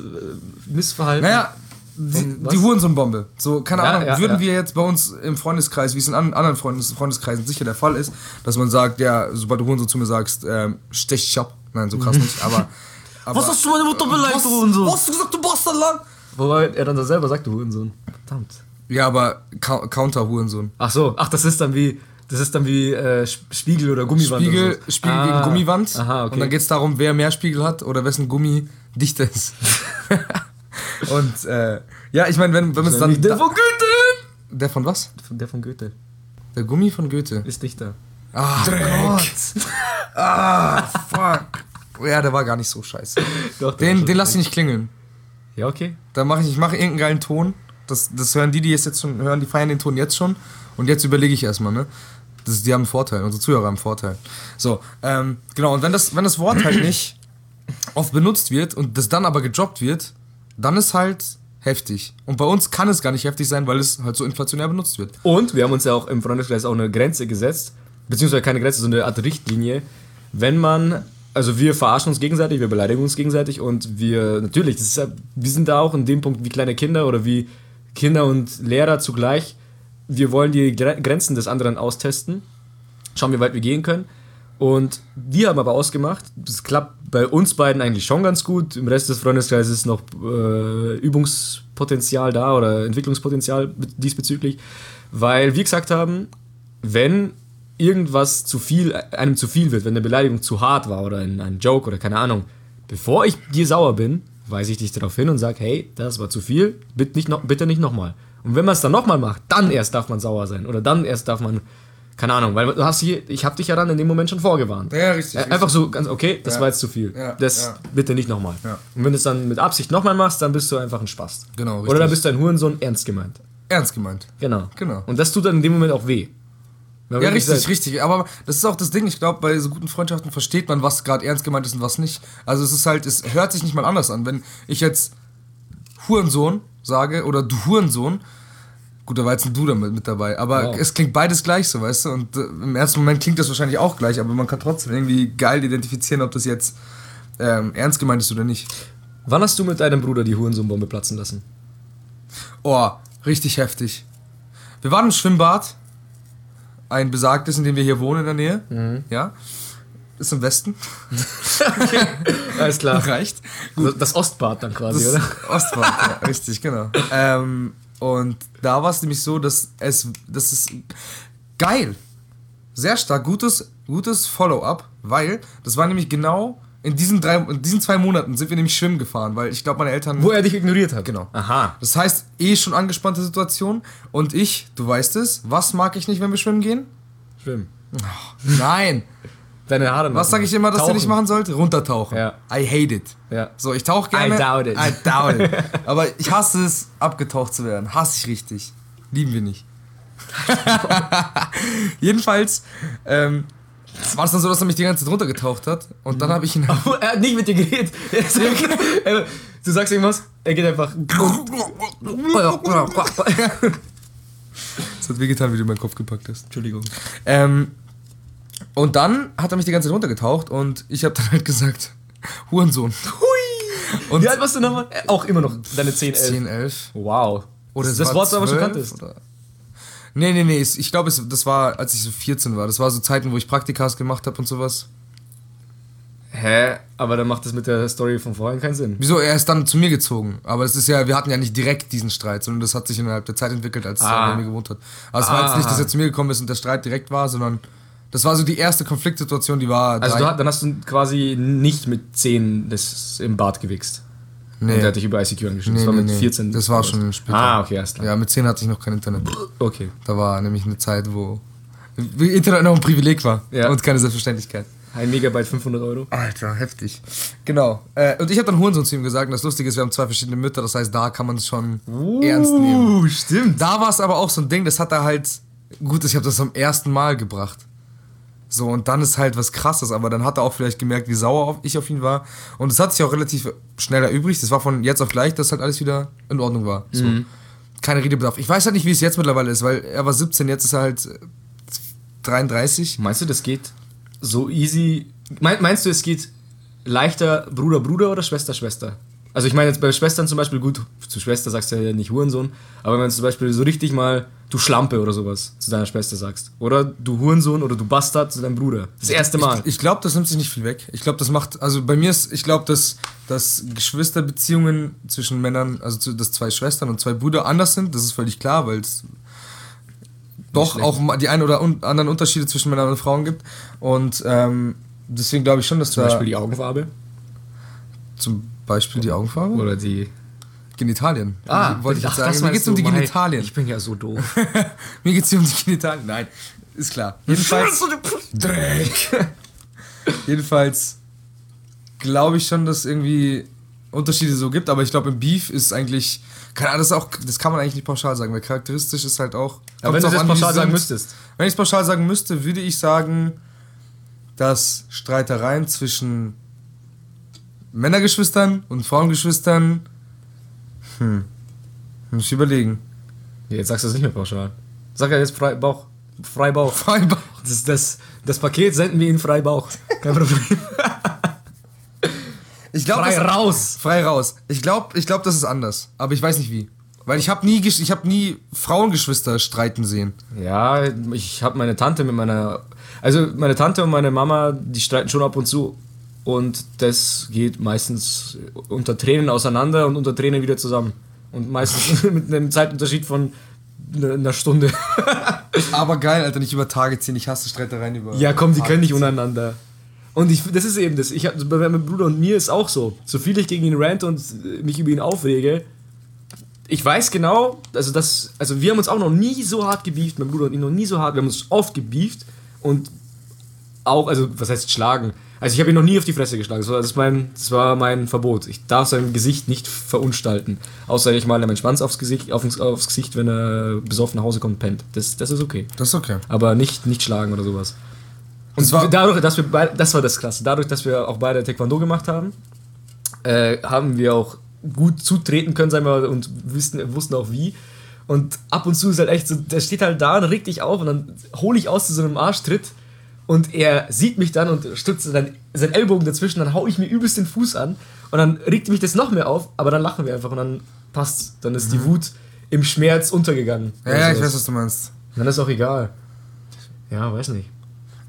Missverhalten? Naja, die, die Hurensohnbombe. So, keine Ja, Ahnung, ja, würden ja. wir jetzt bei uns im Freundeskreis, wie es in an, anderen Freundes, Freundeskreisen sicher der Fall ist, dass man sagt, ja, sobald du Hurensohn zu mir sagst, ähm, stech ich ab. Nein, so krass nicht, aber. aber Was hast du meine Mutter beleidigt, was, du Hurensohn? Was hast du gesagt, du Bastardland? Wobei er dann selber sagt, du Hurensohn. Verdammt. Ja, aber Cou- Counter-Hurensohn. Ach so, ach, das ist dann wie, das ist dann wie äh, Sp- Spiegel oder Gummiwand. Spiegel, oder. Spiegel Ah, gegen Gummiwand. Aha, okay. Und dann geht es darum, wer mehr Spiegel hat oder wessen Gummi dichter ist. und äh, ja, ich meine, wenn, wenn man es dann. der von Goethe! der von was? Der von Goethe. Der Gummi von Goethe. Ist Dichter. Ah, Gott. Ah, fuck. Ja, der war gar nicht so scheiße. Doch, Den, den lass ich nicht klingeln. Ja, okay. Da mache ich, ich mache irgendeinen geilen Ton. Das, das hören die, die es jetzt schon hören, die feiern den Ton jetzt schon. Und jetzt überlege ich erstmal, ne? Das, die haben einen Vorteil, unsere Zuhörer haben einen Vorteil. So, ähm, genau, und wenn das, wenn das Wort halt nicht oft benutzt wird und das dann aber gedroppt wird, dann ist halt heftig. Und bei uns kann es gar nicht heftig sein, weil es halt so inflationär benutzt wird. Und wir haben uns ja auch im Freundeskreis auch eine Grenze gesetzt, beziehungsweise keine Grenze, sondern eine Art Richtlinie. Wenn man, also wir verarschen uns gegenseitig, wir beleidigen uns gegenseitig und wir, natürlich, ist wir sind da auch in dem Punkt wie kleine Kinder oder wie Kinder und Lehrer zugleich. Wir wollen die Gre- Grenzen des anderen austesten, schauen, wie weit wir gehen können. Und wir haben aber ausgemacht, das klappt bei uns beiden eigentlich schon ganz gut. Im Rest des Freundeskreises ist noch äh, Übungspotenzial da oder Entwicklungspotenzial be- diesbezüglich, weil wir gesagt haben, wenn irgendwas zu viel, einem zu viel wird, wenn eine Beleidigung zu hart war oder ein, ein Joke oder keine Ahnung, bevor ich dir sauer bin, weise ich dich darauf hin und sage, hey, das war zu viel, bitte nicht, noch, bitte nicht nochmal. Und wenn man es dann nochmal macht, dann erst darf man sauer sein oder dann erst darf man, keine Ahnung, weil du hast hier, ich habe dich ja dann in dem Moment schon vorgewarnt. Ja, richtig. Einfach so ganz, okay, das Ja. war jetzt zu viel. Ja, Das ja. bitte nicht nochmal. Und wenn du es dann mit Absicht nochmal machst, dann bist du einfach ein Spast. Genau, Oder dann richtig. bist du ein Hurensohn ernst gemeint. Ernst gemeint. Genau. Genau. Und das tut dann in dem Moment auch weh. Ja, wirklich richtig, sagt, richtig. Aber das ist auch das Ding, ich glaube, bei so guten Freundschaften versteht man, was gerade ernst gemeint ist und was nicht. Also es ist halt, es hört sich nicht mal anders an. Wenn ich jetzt Hurensohn sage oder du Hurensohn, gut, da war jetzt ein Du damit mit dabei, aber Wow. es klingt beides gleich so, weißt du? Und äh, im ersten Moment klingt das wahrscheinlich auch gleich, aber man kann trotzdem irgendwie geil identifizieren, ob das jetzt ähm, ernst gemeint ist oder nicht. Wann hast du mit deinem Bruder die Hurensohnbombe platzen lassen? Oh, richtig heftig. Wir waren im Schwimmbad. Ein besagtes, in dem wir hier wohnen in der Nähe. Ja. Ist im Westen. Alles klar. Reicht. Das Ostbad dann quasi, Das oder? Ostbad, ja, richtig, genau. Ähm, und da war es nämlich so, dass es, das ist geil. Sehr stark, gutes, gutes Follow-up, weil das war nämlich genau In diesen, drei, in diesen zwei Monaten sind wir nämlich schwimmen gefahren, weil ich glaube, meine Eltern. Wo er dich ignoriert hat. Genau. Aha. Das heißt, eh schon angespannte Situation. Und ich, du weißt es, was mag ich nicht, wenn wir schwimmen gehen? Schwimmen. Nein. Deine Haare Was sage ich immer, dass Tauchen. ihr nicht machen sollt? Runtertauchen. Ja. I hate it. Ja. So, ich tauche gerne. I doubt it. I doubt it. Aber ich hasse es, abgetaucht zu werden. Hasse ich richtig. Lieben wir nicht. Jedenfalls ähm, war es dann so, dass er mich die ganze Zeit runtergetaucht hat. Und dann habe ich ihn. Oh, er hat nicht mit dir geredet. Er er- du sagst irgendwas, er geht einfach. Es hat wehgetan, wie du meinen Kopf gepackt hast. Entschuldigung. Ähm, und dann hat er mich die ganze Zeit runtergetaucht und ich habe dann halt gesagt, Hurensohn. Hui! Und Wie alt warst du nochmal? Äh, Auch immer noch deine 10, 11. 10, 11. Wow. Oder das, das war Wort, das du aber schon 12 kanntest. Oder? Nee, nee, nee. Ich glaube, das war, als ich so 14 war. Das war so Zeiten, wo ich Praktikas gemacht habe und sowas. Hä? Aber dann macht das mit der Story von vorhin keinen Sinn. Wieso? Er ist dann zu mir gezogen. Aber es ist ja, wir hatten ja nicht direkt diesen Streit, sondern das hat sich innerhalb der Zeit entwickelt, als Ah. er bei mir gewohnt hat. Also es war jetzt nicht, dass er zu mir gekommen ist und der Streit direkt war, sondern das war so die erste Konfliktsituation, die war. Also drei- du, dann hast du quasi nicht mit 10 das im Bad gewichst. Nee. Und der hat dich über ICQ angeschrieben. Nee, das war nee, mit nee. 14. Das war schon später. Ah, okay, erst klar. Ja, mit 10 hatte ich noch kein Internet. Okay. Da war nämlich eine Zeit, wo Internet noch ein Privileg war Ja. und keine Selbstverständlichkeit. Ein Megabyte 500 Euro. Alter, heftig. Genau. Äh, und ich habe dann Hurensohn zu ihm gesagt. Und das Lustige ist, wir haben zwei verschiedene Mütter. Das heißt, da kann man es schon ernst nehmen. Uh, stimmt. Da war es aber auch so ein Ding, das hat er halt. Gut, ich habe das zum ersten Mal gebracht. So, und dann ist halt was krasses, aber dann hat er auch vielleicht gemerkt, wie sauer ich auf ihn war. Und es hat sich auch relativ schnell erübrigt. Das war von jetzt auf gleich, dass halt alles wieder in Ordnung war. So. Keine Redebedarf. Ich weiß halt nicht, wie es jetzt mittlerweile ist, weil er war 17, jetzt ist er halt äh, 33. Meinst du, das geht so easy? Mein, meinst du, es geht leichter Bruder, Bruder oder Schwester, Schwester? Also ich meine jetzt bei Schwestern zum Beispiel, gut, zu Schwester sagst du ja nicht Hurensohn, aber wenn du zum Beispiel so richtig mal du Schlampe oder sowas zu deiner Schwester sagst. Oder du Hurensohn oder du Bastard zu deinem Bruder. Das erste Mal. Ich, ich glaube, das nimmt sich nicht viel weg. Ich glaube, das macht, also bei mir ist, ich glaube, dass, dass Geschwisterbeziehungen zwischen Männern, also zu, dass zwei Schwestern und zwei Brüder anders sind, das ist völlig klar, weil es doch schlecht. auch die ein oder un anderen Unterschiede zwischen Männern und Frauen gibt. Und ähm, deswegen glaube ich schon, dass zum da Beispiel die Augenfarbe zum Beispiel die Augenfarbe, oder die... Genitalien. wollte ich jetzt sagen. Mir geht's um die Genitalien. Ich bin ja so doof. Mir geht's hier um die Genitalien. Nein, ist klar. Jedenfalls. Dreck. Jedenfalls glaube ich schon, dass es irgendwie Unterschiede so gibt, aber ich glaube im Beef ist eigentlich. Keine Ahnung, das, auch, das kann man eigentlich nicht pauschal sagen, weil charakteristisch ist halt auch. Aber wenn du auch das an, wie pauschal sagen müsstest. Wenn ich es pauschal sagen müsste, würde ich sagen, dass Streitereien zwischen Männergeschwistern und Frauengeschwistern. Hm. Muss ich überlegen. Ja, Jetzt sagst du es nicht mehr pauschal. Sag ja jetzt frei Bauch. Frei Bauch. Freibach. Das, das, das Paket senden wir in Freibauch. Kein Problem. Ich glaube, Frei das- raus. Frei raus. Ich glaube, ich glaub, das ist anders. Aber ich weiß nicht wie. Weil ich habe nie, ich hab nie Frauengeschwister streiten sehen. Ja, ich habe meine Tante mit meiner. Also meine Tante und meine Mama, die streiten schon ab und zu. Und das geht meistens unter Tränen auseinander und unter Tränen wieder zusammen. Und meistens mit einem Zeitunterschied von ne- einer Stunde. Aber geil, Alter, nicht über Tage ziehen. Ich hasse Streitereien über. Ja, komm, die Tage können nicht ziehen. untereinander. Und ich, das ist eben das. Ich hab, bei meinem Bruder und mir ist auch so. So viel ich gegen ihn rant und mich über ihn aufrege, ich weiß genau, also das, also wir haben uns auch noch nie so hart gebieft, mein Bruder und ich noch nie so hart, wir haben uns oft gebieft und auch, also was heißt schlagen? Also ich habe ihn noch nie auf die Fresse geschlagen, das war, das, mein, das war mein Verbot. Ich darf sein Gesicht nicht verunstalten, außer ich male meinen Schwanz aufs Gesicht, aufs, aufs Gesicht, wenn er besoffen nach Hause kommt und pennt. Das, das ist okay. Das ist okay. Aber nicht, nicht schlagen oder sowas. Und Das war- dadurch, dass wir beide, das war das Klasse, dadurch, dass wir auch beide Taekwondo gemacht haben, äh, haben wir auch gut zutreten können, sagen wir, und wussten, wussten auch wie. Und ab und zu ist halt echt so, der steht halt da und regt dich auf und dann hole ich aus zu so einem Arschtritt und er sieht mich dann und stützt dann seinen Ellbogen dazwischen, dann hau ich mir übelst den Fuß an und dann regt mich das noch mehr auf, aber dann lachen wir einfach und dann passt's. Dann ist die Wut im Schmerz untergegangen. Ja, Oder ja, ich weiß, was du meinst. Dann ist auch egal. Ja, weiß nicht.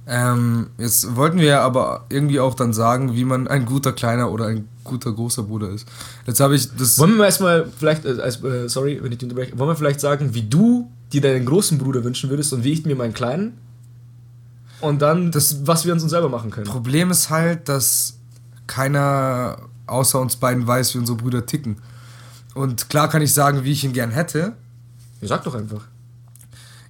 Ähm, jetzt wollten wir ja aber irgendwie auch dann sagen, wie man ein guter kleiner oder ein guter großer Bruder ist. Jetzt habe ich das. Wollen wir mal erstmal vielleicht, äh, äh, sorry, wenn ich unterbreche, wollen wir vielleicht sagen, wie du dir deinen großen Bruder wünschen würdest und wie ich mir meinen kleinen? Und dann, Das- was wir uns selber machen können. Problem ist halt, dass keiner außer uns beiden weiß, wie unsere Brüder ticken. Und klar kann ich sagen, wie ich ihn gern hätte. Ja, sag doch einfach.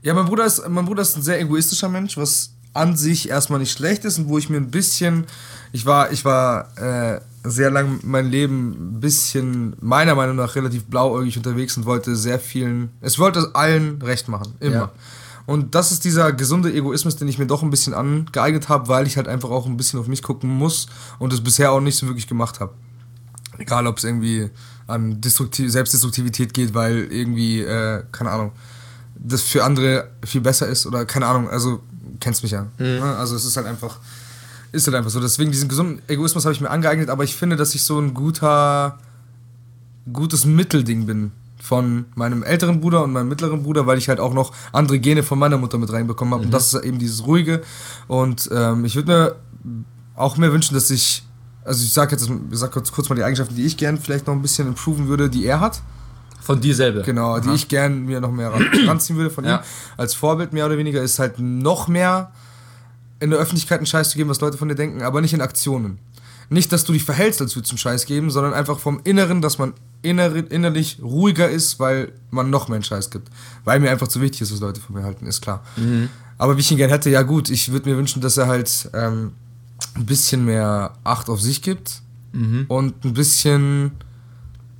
Ja, mein Bruder ist, mein Bruder ist ein sehr egoistischer Mensch, was an sich erstmal nicht schlecht ist und wo ich mir ein bisschen, ich war, ich war äh, sehr lang mein Leben ein bisschen, meiner Meinung nach, relativ blauäugig unterwegs und wollte sehr vielen, es wollte allen recht machen, immer. Ja. Und das ist dieser gesunde Egoismus, den ich mir doch ein bisschen angeeignet habe, weil ich halt einfach auch ein bisschen auf mich gucken muss und es bisher auch nicht so wirklich gemacht habe. Egal, ob es irgendwie an Destruktiv Selbstdestruktivität geht, weil irgendwie, äh, keine Ahnung, das für andere viel besser ist oder keine Ahnung, also kennst mich ja. Mhm. Ne? Also es ist halt einfach, ist halt einfach so. Deswegen diesen gesunden Egoismus habe ich mir angeeignet, aber ich finde, dass ich so ein guter, gutes Mittelding bin von meinem älteren Bruder und meinem mittleren Bruder, weil ich halt auch noch andere Gene von meiner Mutter mit reinbekommen habe. Mhm. Und das ist eben dieses Ruhige. Und ähm, ich würde mir auch mehr wünschen, dass ich, also ich sage jetzt, ich sag kurz, kurz mal die Eigenschaften, die ich gern vielleicht noch ein bisschen improven würde, die er hat. Von dir selber. Genau, Aha. die ich gern mir noch mehr ranziehen würde von ja. ihm. Als Vorbild mehr oder weniger ist halt noch mehr in der Öffentlichkeit einen Scheiß zu geben, was Leute von dir denken, aber nicht in Aktionen. Nicht, dass du dich verhältst, als würdest du einen Scheiß geben, sondern einfach vom Inneren, dass man inner innerlich ruhiger ist, weil man noch mehr einen Scheiß gibt. Weil mir einfach zu wichtig ist, was Leute von mir halten, ist klar. Mhm. Aber wie ich ihn gerne hätte, ja gut, ich würde mir wünschen, dass er halt ähm, ein bisschen mehr Acht auf sich gibt mhm. und ein bisschen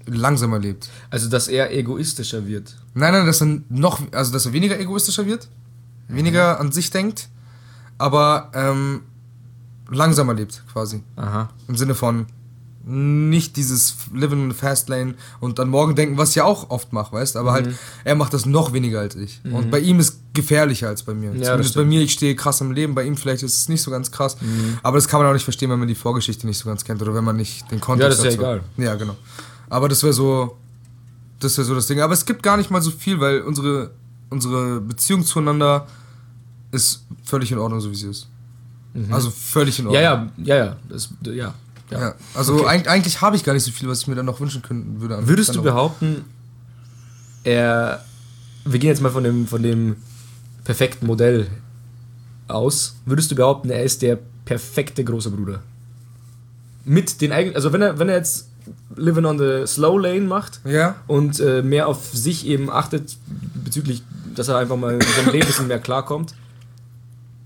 langsamer lebt. Also, dass er egoistischer wird. Nein, nein, dass er noch, also dass er weniger egoistischer wird, weniger an sich denkt, aber ähm, langsamer lebt quasi. Aha. Im Sinne von nicht dieses Living in the Fast Lane und dann morgen denken, was ich ja auch oft mache, weißt aber halt, mhm. halt, er macht das noch weniger als ich. Mhm. Und bei ihm ist gefährlicher als bei mir. Ja, Zumindest bei mir, ich stehe krass im Leben, bei ihm vielleicht ist es nicht so ganz krass. Mhm. Aber das kann man auch nicht verstehen, wenn man die Vorgeschichte nicht so ganz kennt oder wenn man nicht den Kontext Ja, das ist ja egal. Ja, genau. Aber das wäre so, das wäre so das Ding. Aber es gibt gar nicht mal so viel, weil unsere, unsere Beziehung zueinander ist völlig in Ordnung, so wie sie ist. Mhm. Also völlig in Ordnung. Ja, ja, ja, ja. Das, ja. Ja. ja. also okay. eigentlich, eigentlich habe ich gar nicht so viel, was ich mir dann noch wünschen könnte, würde. Würdest du behaupten, er. Wir gehen jetzt mal von dem, von dem perfekten Modell aus. Würdest du behaupten, er ist der perfekte große Bruder? Mit den eigenen. Also, wenn er, wenn er jetzt Living on the Slow Lane macht ja. und äh, mehr auf sich eben achtet, bezüglich, dass er einfach mal in seinem Leben ein bisschen mehr klarkommt,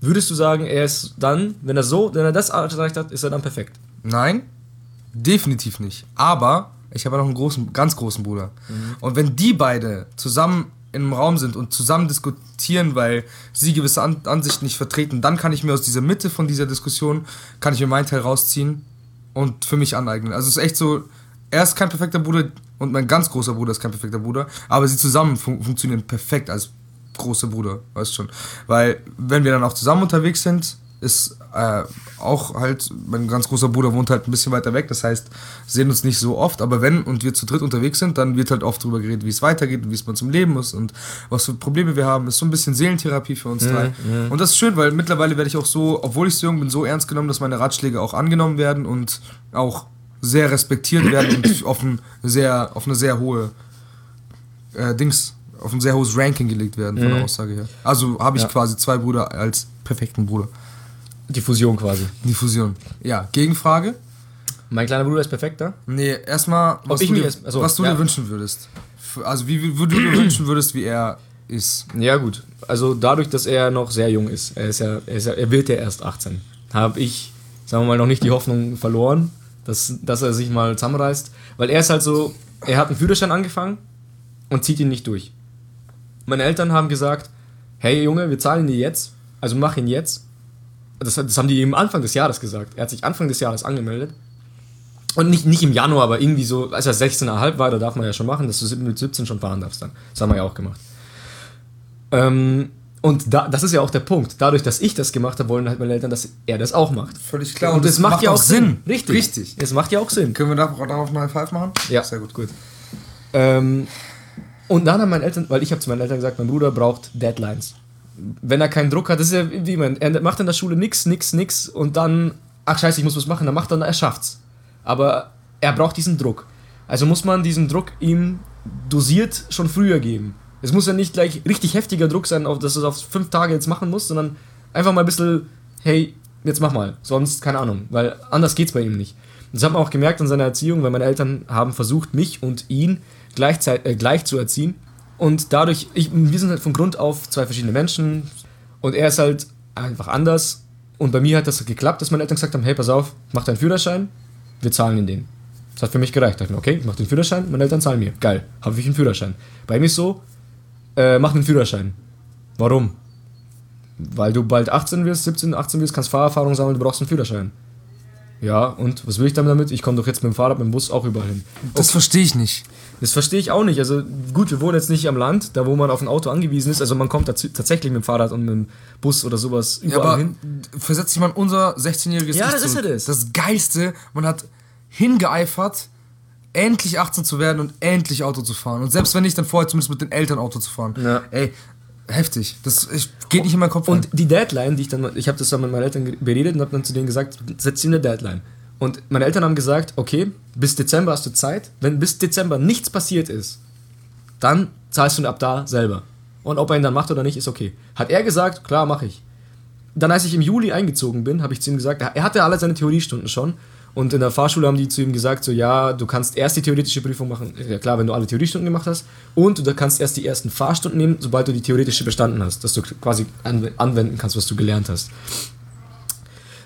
würdest du sagen, er ist dann, wenn er so, wenn er das erreicht hat, ist er dann perfekt? Nein, definitiv nicht. Aber ich habe ja noch einen großen, ganz großen Bruder. Mhm. Und wenn die beide zusammen in einem Raum sind und zusammen diskutieren, weil sie gewisse An Ansichten nicht vertreten, dann kann ich mir aus dieser Mitte von dieser Diskussion, kann ich mir meinen Teil rausziehen und für mich aneignen. Also es ist echt so, er ist kein perfekter Bruder und mein ganz großer Bruder ist kein perfekter Bruder, aber sie zusammen fun funktionieren perfekt als große Bruder, weißt du schon. Weil wenn wir dann auch zusammen unterwegs sind, ist äh, auch halt, mein ganz großer Bruder wohnt halt ein bisschen weiter weg, das heißt, sehen uns nicht so oft, aber wenn und wir zu dritt unterwegs sind, dann wird halt oft darüber geredet, wie es weitergeht und wie es uns im Leben ist und was für Probleme wir haben. Ist so ein bisschen Seelentherapie für uns mhm, drei. Mhm. Und das ist schön, weil mittlerweile werde ich auch so, obwohl ich so jung bin, so ernst genommen, dass meine Ratschläge auch angenommen werden und auch sehr respektiert werden und auf, ein sehr, auf eine sehr hohe äh, Dings, auf ein sehr hohes Ranking gelegt werden von mhm. der Aussage her. Also habe ich ja. quasi zwei Brüder als perfekten Bruder. Die Fusion quasi. Die Fusion. Ja, Gegenfrage. Mein kleiner Bruder ist perfekter? Nee, erstmal, was, du, dir, achso, was du ja. dir wünschen würdest. Also, wie, wie, wie du dir wünschen würdest, wie er ist. Ja, gut. Also, dadurch, dass er noch sehr jung ist, er, ist ja, er, ist ja, er wird ja erst 18, habe ich, sagen wir mal, noch nicht die Hoffnung verloren, dass, dass er sich mal zusammenreißt. Weil er ist halt so, er hat einen Führerschein angefangen und zieht ihn nicht durch. Meine Eltern haben gesagt: Hey Junge, wir zahlen dir jetzt, also mach ihn jetzt das, das haben die ihm Anfang des Jahres gesagt. Er hat sich Anfang des Jahres angemeldet. Und nicht, nicht im Januar, aber irgendwie so, als er 16,5 war, da darf man ja schon machen, dass du mit 17 schon fahren darfst dann. Das haben wir ja auch gemacht. Ähm, und da, das ist ja auch der Punkt. Dadurch, dass ich das gemacht habe, wollen halt meine Eltern, dass er das auch macht. Völlig klar. Und, und das, macht, macht ja auch Sinn. Sinn. Richtig. Richtig. Es macht ja auch Sinn. Können wir darauf mal Five machen? Ja. Sehr gut. Gut. Ähm, und dann haben meine Eltern, weil ich habe zu meinen Eltern gesagt, mein Bruder braucht Deadlines wenn er keinen Druck hat, das ist ja wie man, er macht in der Schule nix, nix, nix und dann, ach scheiße, ich muss was machen, dann macht er, er schafft's. Aber er braucht diesen Druck. Also muss man diesen Druck ihm dosiert schon früher geben. Es muss ja nicht gleich richtig heftiger Druck sein, dass er es auf fünf Tage jetzt machen muss, sondern einfach mal ein bisschen, hey, jetzt mach mal. Sonst, keine Ahnung, weil anders geht's bei ihm nicht. Das hat man auch gemerkt in seiner Erziehung, weil meine Eltern haben versucht, mich und ihn gleichzeitig, äh, gleich zu erziehen. Und dadurch, ich, wir sind halt von Grund auf zwei verschiedene Menschen und er ist halt einfach anders. Und bei mir hat das geklappt, dass meine Eltern gesagt haben, hey, pass auf, mach deinen Führerschein, wir zahlen in den. Das hat für mich gereicht. Da dachte ich mir, okay, ich mach den Führerschein, meine Eltern zahlen mir. Geil, habe ich einen Führerschein. Bei ihm ist so, äh, mach einen Führerschein. Warum? Weil du bald 18 wirst, 17, 18 wirst, kannst Fahrerfahrung sammeln, du brauchst einen Führerschein. Ja, und was will ich damit? Ich komme doch jetzt mit dem Fahrrad, mit dem Bus auch überall hin. Das verstehe ich nicht. Das verstehe ich auch nicht. Also gut, wir wohnen jetzt nicht am Land, da wo man auf ein Auto angewiesen ist. Also man kommt tatsächlich mit dem Fahrrad und mit dem Bus oder sowas überall ja, aber hin. Versetzt sich mal unser 16-jähriges Ja, das ist ja das. Das Geilste, man hat hingeeifert, endlich 18 zu werden und endlich Auto zu fahren. Und selbst wenn nicht, dann vorher zumindest mit den Eltern Auto zu fahren. Ja. Ey, heftig. Das ich, geht nicht in meinen Kopf Und rein. die Deadline, die ich dann, ich habe das dann mit meinen Eltern beredet und habe dann zu denen gesagt, setz ihm eine Deadline. Und meine Eltern haben gesagt, okay, bis Dezember hast du Zeit. Wenn bis Dezember nichts passiert ist, dann zahlst du ihn ab da selber. Und ob er ihn dann macht oder nicht, ist okay. Hat er gesagt, klar, mache ich. Dann, als ich im Juli eingezogen bin, habe ich zu ihm gesagt, er hatte alle seine Theoriestunden schon. Und in der Fahrschule haben die zu ihm gesagt, so ja, du kannst erst die theoretische Prüfung machen, ja klar, wenn du alle Theoriestunden gemacht hast, und du kannst erst die ersten Fahrstunden nehmen, sobald du die theoretische bestanden hast, dass du quasi anwenden kannst, was du gelernt hast.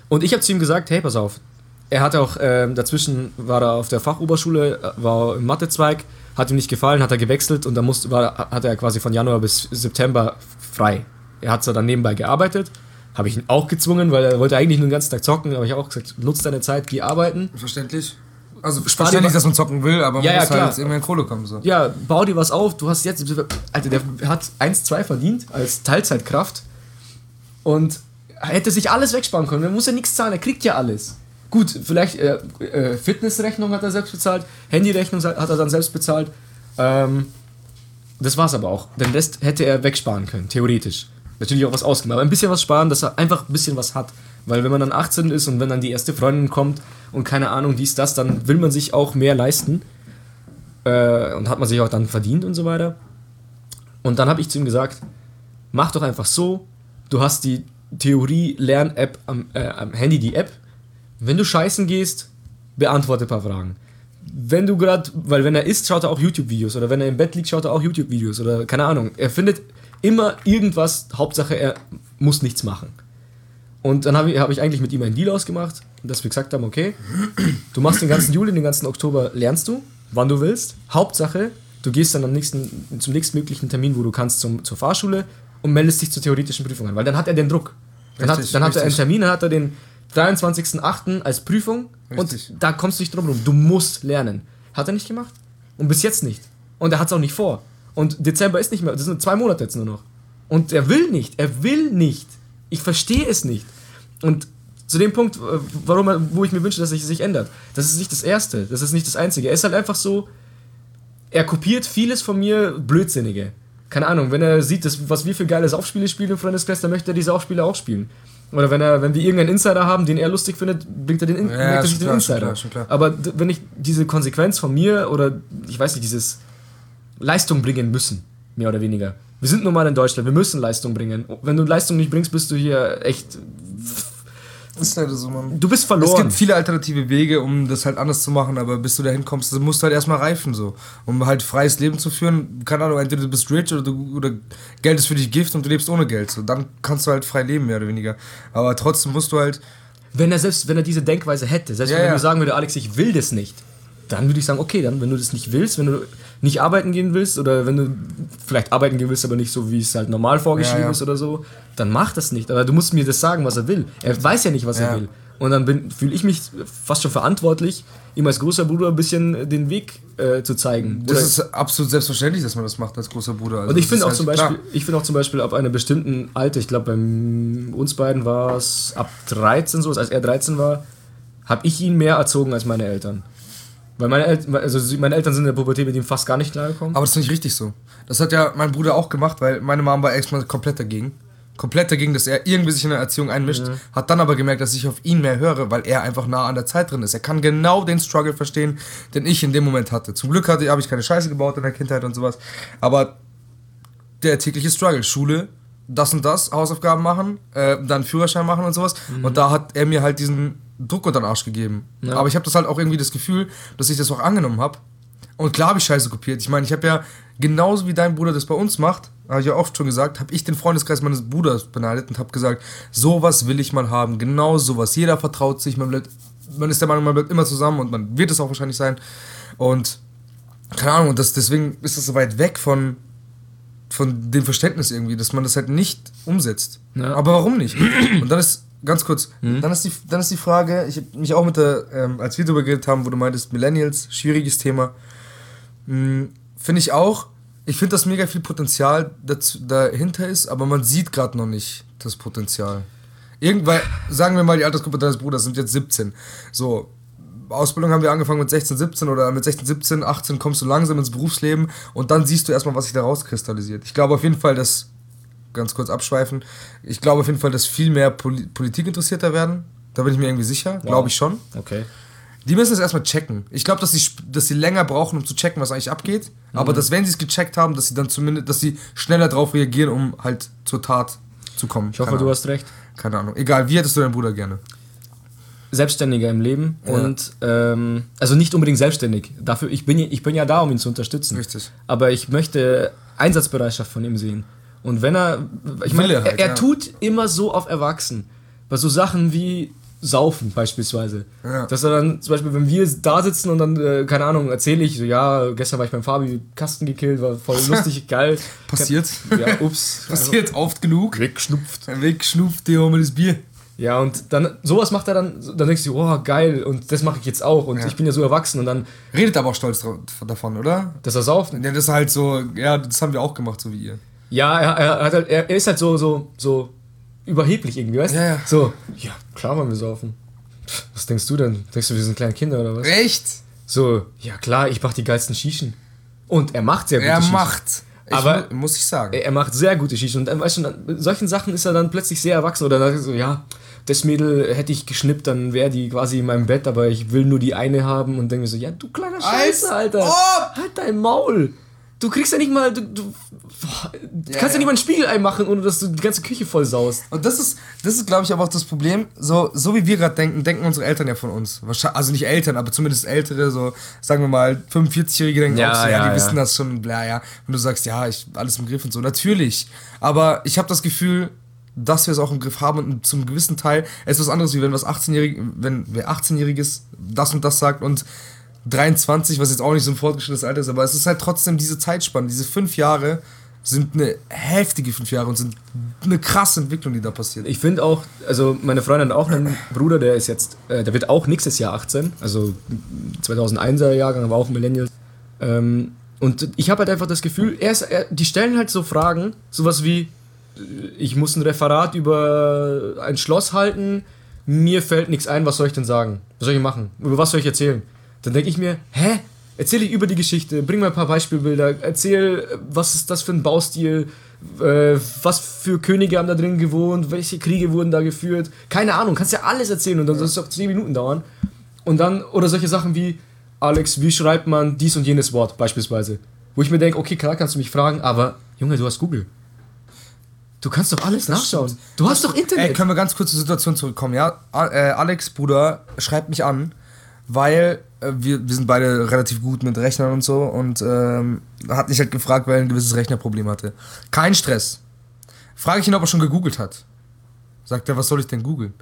Und ich habe zu ihm gesagt, hey, pass auf, er hat auch, äh, dazwischen war er auf der Fachoberschule, äh, war im Mathezweig, hat ihm nicht gefallen, hat er gewechselt und dann musste, war, hat er quasi von Januar bis September frei. Er hat zwar dann nebenbei gearbeitet, habe ich ihn auch gezwungen, weil er wollte eigentlich nur den ganzen Tag zocken, aber ich auch gesagt, nutz deine Zeit, geh arbeiten. Verständlich. Also verständlich, dass man zocken will, aber man ja, muss ja, halt jetzt immer in Kohle kommen. So. Ja, bau dir was auf, du hast jetzt, Alter, der hat 1-2 verdient als Teilzeitkraft und hätte sich alles wegsparen können, er muss ja nichts zahlen, er kriegt ja alles. Gut, vielleicht äh, äh, Fitnessrechnung hat er selbst bezahlt, Handyrechnung hat er dann selbst bezahlt. Ähm, das war's aber auch. Den Rest hätte er wegsparen können, theoretisch. Natürlich auch was ausgeben, aber ein bisschen was sparen, dass er einfach ein bisschen was hat. Weil wenn man dann 18 ist und wenn dann die erste Freundin kommt und keine Ahnung, dies, das, dann will man sich auch mehr leisten. Äh, und hat man sich auch dann verdient und so weiter. Und dann habe ich zu ihm gesagt, mach doch einfach so, du hast die Theorie-Lern-App am, äh, am Handy, die App, wenn du scheißen gehst, beantworte ein paar Fragen. Wenn du gerade, weil wenn er isst, schaut er auch YouTube-Videos oder wenn er im Bett liegt, schaut er auch YouTube-Videos oder keine Ahnung. Er findet immer irgendwas, Hauptsache er muss nichts machen. Und dann habe ich, hab ich eigentlich mit ihm einen Deal ausgemacht, dass wir gesagt haben, okay, du machst den ganzen Juli, den ganzen Oktober lernst du, wann du willst. Hauptsache, du gehst dann am nächsten, zum nächstmöglichen Termin, wo du kannst, zum, zur Fahrschule und meldest dich zur theoretischen Prüfung an, weil dann hat er den Druck. Dann, richtig, hat, dann hat er einen Termin, dann hat er den 23.08. als Prüfung Richtig. und da kommst du nicht drum rum. Du musst lernen. Hat er nicht gemacht. Und bis jetzt nicht. Und er hat es auch nicht vor. Und Dezember ist nicht mehr, das sind zwei Monate jetzt nur noch. Und er will nicht, er will nicht. Ich verstehe es nicht. Und zu dem Punkt, äh, warum, wo ich mir wünsche, dass es sich ändert. Das ist nicht das Erste, das ist nicht das Einzige. Er ist halt einfach so, er kopiert vieles von mir Blödsinnige. Keine Ahnung, wenn er sieht, dass, was wir für geile Saufspiele spielen im Freundeskreis, dann möchte er diese Saufspiele auch spielen. Oder wenn, er, wenn wir irgendeinen Insider haben, den er lustig findet, bringt er, den, in, ja, bringt er sich den klar, Insider. Schon klar, schon klar. Aber wenn ich diese Konsequenz von mir oder ich weiß nicht, dieses Leistung bringen müssen, mehr oder weniger. Wir sind nun mal in Deutschland, wir müssen Leistung bringen. Wenn du Leistung nicht bringst, bist du hier echt ist leider so, Mann. Du bist verloren. Es gibt viele alternative Wege, um das halt anders zu machen, aber bis du dahin kommst, musst du halt erstmal reifen, so. Um halt freies Leben zu führen, keine Ahnung, entweder du bist rich oder, du, oder Geld ist für dich Gift und du lebst ohne Geld, so. Dann kannst du halt frei leben, mehr oder weniger. Aber trotzdem musst du halt. Wenn er selbst, wenn er diese Denkweise hätte, selbst ja, wenn er ja. sagen würde, Alex, ich will das nicht, dann würde ich sagen, okay, dann, wenn du das nicht willst, wenn du nicht arbeiten gehen willst oder wenn du vielleicht arbeiten gehen willst, aber nicht so, wie es halt normal vorgeschrieben ja, ja. ist oder so, dann mach das nicht. Aber du musst mir das sagen, was er will. Er weiß ja nicht, was ja. er will. Und dann fühle ich mich fast schon verantwortlich, ihm als großer Bruder ein bisschen den Weg äh, zu zeigen. Das Oder ist absolut selbstverständlich, dass man das macht als großer Bruder. Also und ich finde auch, zum Beispiel, ich find auch zum Beispiel ab einem bestimmten Alter, ich glaube bei uns beiden war es ab 13 so, als er 13 war, habe ich ihn mehr erzogen als meine Eltern. Weil meine, El also meine Eltern sind in der Pubertät mit ihm fast gar nicht klargekommen. Aber das finde ich richtig so. Das hat ja mein Bruder auch gemacht, weil meine Mom war erstmal komplett dagegen komplett dagegen, dass er irgendwie sich in der Erziehung einmischt, mhm. hat dann aber gemerkt, dass ich auf ihn mehr höre, weil er einfach nah an der Zeit drin ist. Er kann genau den Struggle verstehen, den ich in dem Moment hatte. Zum Glück hatte, habe ich keine Scheiße gebaut in der Kindheit und sowas, aber der tägliche Struggle, Schule, das und das, Hausaufgaben machen, äh, dann Führerschein machen und sowas. Mhm. Und da hat er mir halt diesen Druck unter den Arsch gegeben. Ja. Aber ich habe das halt auch irgendwie das Gefühl, dass ich das auch angenommen habe. Und klar habe ich Scheiße kopiert. Ich meine, ich habe ja genauso wie dein Bruder das bei uns macht, habe ich ja oft schon gesagt, habe ich den Freundeskreis meines Bruders beneidet und habe gesagt, sowas will ich mal haben, genau sowas. Jeder vertraut sich, man bleibt, man ist der Meinung, man bleibt immer zusammen und man wird es auch wahrscheinlich sein. Und keine Ahnung, und das, deswegen ist das so weit weg von, von dem Verständnis irgendwie, dass man das halt nicht umsetzt. Ja. Aber warum nicht? Und dann ist, ganz kurz, dann, ist die, dann ist die Frage, ich habe mich auch mit der, ähm, als wir darüber geredet haben, wo du meintest, Millennials, schwieriges Thema, mh, finde ich auch, ich finde, dass mega viel Potenzial dazu, dahinter ist, aber man sieht gerade noch nicht das Potenzial. Irgendwann, sagen wir mal, die Altersgruppe deines Bruders sind jetzt 17. So, Ausbildung haben wir angefangen mit 16, 17 oder mit 16, 17, 18 kommst du langsam ins Berufsleben und dann siehst du erstmal, was sich da rauskristallisiert. Ich glaube auf jeden Fall, dass, ganz kurz abschweifen, ich glaube auf jeden Fall, dass viel mehr Poli Politik interessierter werden. Da bin ich mir irgendwie sicher, glaube ich schon. Okay. Die müssen es erstmal checken. Ich glaube, dass sie, dass sie länger brauchen, um zu checken, was eigentlich abgeht. Aber Mhm. dass, wenn sie es gecheckt haben, dass sie dann zumindest, dass sie schneller drauf reagieren, um halt zur Tat zu kommen. Ich hoffe, du hast recht. Keine Ahnung. Egal, wie hättest du deinen Bruder gerne? Selbstständiger im Leben Ja. und ähm, also nicht unbedingt selbstständig. Dafür ich bin ja- ich bin ja da, um ihn zu unterstützen. Richtig. Aber ich möchte Einsatzbereitschaft von ihm sehen. Und wenn er, ich meine, halt, er, er ja. tut immer so auf Erwachsen. Bei so Sachen wie Saufen beispielsweise. Ja. Dass er dann, zum Beispiel, wenn wir da sitzen und dann, äh, keine Ahnung, erzähle ich so, ja, gestern war ich beim Fabi Kasten gekillt, war voll lustig, geil. Passiert. Ja, ups. Passiert oft genug. Weggeschnupft. Wegschnupft dir mal das Bier. Ja, und dann, sowas macht er dann, dann denkst du, oh, geil, und das mache ich jetzt auch, und Ja. ich bin ja so erwachsen, und dann, Redet aber auch stolz davon, oder? dass er sauft. Ja, das ist halt so, ja, das haben wir auch gemacht, so wie ihr. Ja, er, er, hat halt, er, er ist halt so, so, so überheblich irgendwie, weißt du? Ja, ja. So, ja, klar wollen wir saufen. Pff, Was denkst du denn? Denkst du, wir sind kleine Kinder oder was? Echt? So, ja klar, ich mach die geilsten Shishen. Und er macht sehr gute Er Shishen. macht. Ich Aber- mu muss ich sagen. Er, er macht sehr gute Shishen. Und dann, weißt du, bei solchen Sachen ist er dann plötzlich sehr erwachsen. Oder dann so, ja, das Mädel hätte ich geschnippt, dann wäre die quasi in meinem Bett, aber ich will nur die eine haben. Und denke mir so, ja, du kleiner Scheiße, Alter. ob! Halt dein Maul. Du kriegst ja nicht mal, du, du du kannst ja, ja. nicht mal ein Spiegelei machen, ohne dass du die ganze Küche voll saust. Und das ist, das ist glaube ich, aber auch das Problem. So, so wie wir gerade denken, denken unsere Eltern ja von uns. Also nicht Eltern, aber zumindest Ältere, so, sagen wir mal, 45-Jährige denken Ja, auch so, ja, ja, die ja. wissen das schon, bla, ja. Und du sagst, ja, ich alles im Griff und so. Natürlich. Aber ich habe das Gefühl, dass wir es auch im Griff haben und zum gewissen Teil es ist was anderes, wie wenn was 18-Jährig, wenn wer 18-Jähriges das und das sagt und 23, was jetzt auch nicht so ein fortgeschrittenes Alter ist, aber es ist halt trotzdem diese Zeitspanne, diese fünf Jahre sind eine heftige fünf Jahre und sind eine krasse Entwicklung, die da passiert. Ich finde auch, also meine Freundin hat auch einen Bruder, der ist jetzt, äh, der wird auch nächstes Jahr 18, also 2001er Jahrgang, aber auch Millennial. Ähm, und ich habe halt einfach das Gefühl, er ist, er, die stellen halt so Fragen, sowas wie, ich muss ein Referat über ein Schloss halten, mir fällt nichts ein, was soll ich denn sagen? Was soll ich machen? Über was soll ich erzählen? Dann denke ich mir, hä? Erzähle ich über die Geschichte, bring mir ein paar Beispielbilder, erzähl, äh, was ist das für ein Baustil, äh, was für Könige haben da drin gewohnt, welche Kriege wurden da geführt. Keine Ahnung, kannst ja alles erzählen und dann soll es doch 10 Minuten dauern. Und dann, oder solche Sachen wie, Alex, wie schreibt man dies und jenes Wort beispielsweise? Wo ich mir denke, okay, klar kannst du mich fragen, aber Junge, du hast Google. Du kannst doch alles nachschauen. stimmt. Du hast doch Internet. Ey, können wir ganz kurz zur Situation zurückkommen, ja? Äh, Alex, Bruder, schreibt mich an, weil äh, wir, wir sind beide relativ gut mit Rechnern und so und ähm, hat mich halt gefragt, weil er ein gewisses Rechnerproblem hatte. Kein Stress. Frage ich ihn, ob er schon gegoogelt hat. Sagt er, was soll ich denn googeln?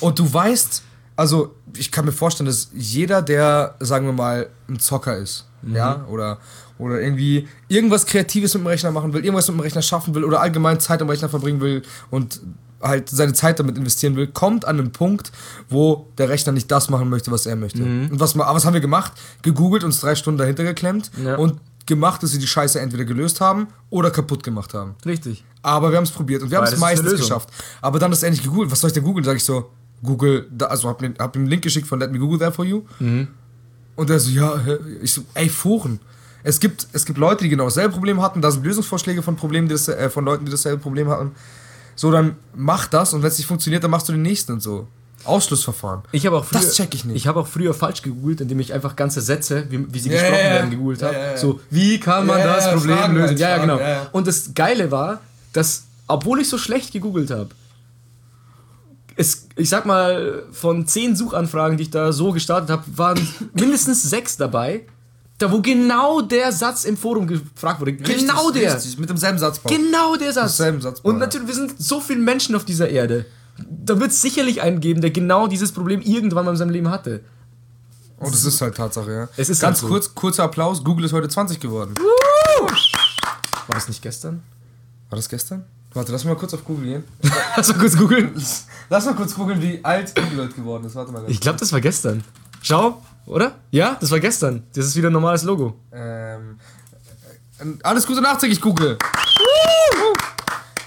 Und du weißt, also ich kann mir vorstellen, dass jeder, der, sagen wir mal, ein Zocker ist, ja, oder, oder irgendwie irgendwas Kreatives mit dem Rechner machen will, irgendwas mit dem Rechner schaffen will oder allgemein Zeit am Rechner verbringen will und halt seine Zeit damit investieren will, kommt an einen Punkt, wo der Rechner nicht das machen möchte, was er möchte. Und was, was haben wir gemacht? Gegoogelt, uns drei Stunden dahinter geklemmt Ja. und gemacht, dass wir die Scheiße entweder gelöst haben oder kaputt gemacht haben. Richtig. Aber wir haben es probiert und wir haben es meistens geschafft. Aber dann ist endlich gegoogelt. Was soll ich denn googeln? Sag ich so, Google, da, also hab, hab ihm einen Link geschickt von Let me Google that for you. Mhm. Und er so, ja, ich so, ey, Foren. Es gibt, es gibt Leute, die genau dasselbe Problem hatten. Da sind Lösungsvorschläge von Problemen, die das, äh, von Leuten, die dasselbe Problem hatten. So, dann mach das und wenn es nicht funktioniert, dann machst du den nächsten und so. Ausschlussverfahren. Ich habe auch früher, Das check ich nicht. Ich habe auch früher falsch gegoogelt, indem ich einfach ganze Sätze, wie, wie sie Ja, gesprochen werden, gegoogelt habe. Ja. So, wie kann man das Problem Fragen lösen? halt, Ja, ja, genau. Und das Geile war, dass, obwohl ich so schlecht gegoogelt habe, es, ich sag mal, von zehn Suchanfragen, die ich da so gestartet habe, waren mindestens sechs dabei, da wo genau der Satz im Forum gefragt wurde. genau der. Richtig, mit demselben Satzbau. Genau der Satz. Demselben Satzbau, Und natürlich, wir sind so viele Menschen auf dieser Erde. Da wird es sicherlich einen geben, der genau dieses Problem irgendwann mal in seinem Leben hatte. Oh, das ist halt Tatsache, ja. Es ist Ganz halt so. kurz, kurzer Applaus. Google ist heute 20 geworden. War das nicht gestern? War das gestern? Warte, lass mal kurz auf Google gehen. Hast du kurz googeln? Lass mal kurz googeln, wie alt Google heute geworden ist. Warte mal Ich glaube, das war gestern. Schau, oder? Ja, das war gestern. Das ist wieder ein normales Logo. Ähm, äh, alles Gute nachträglich, Google.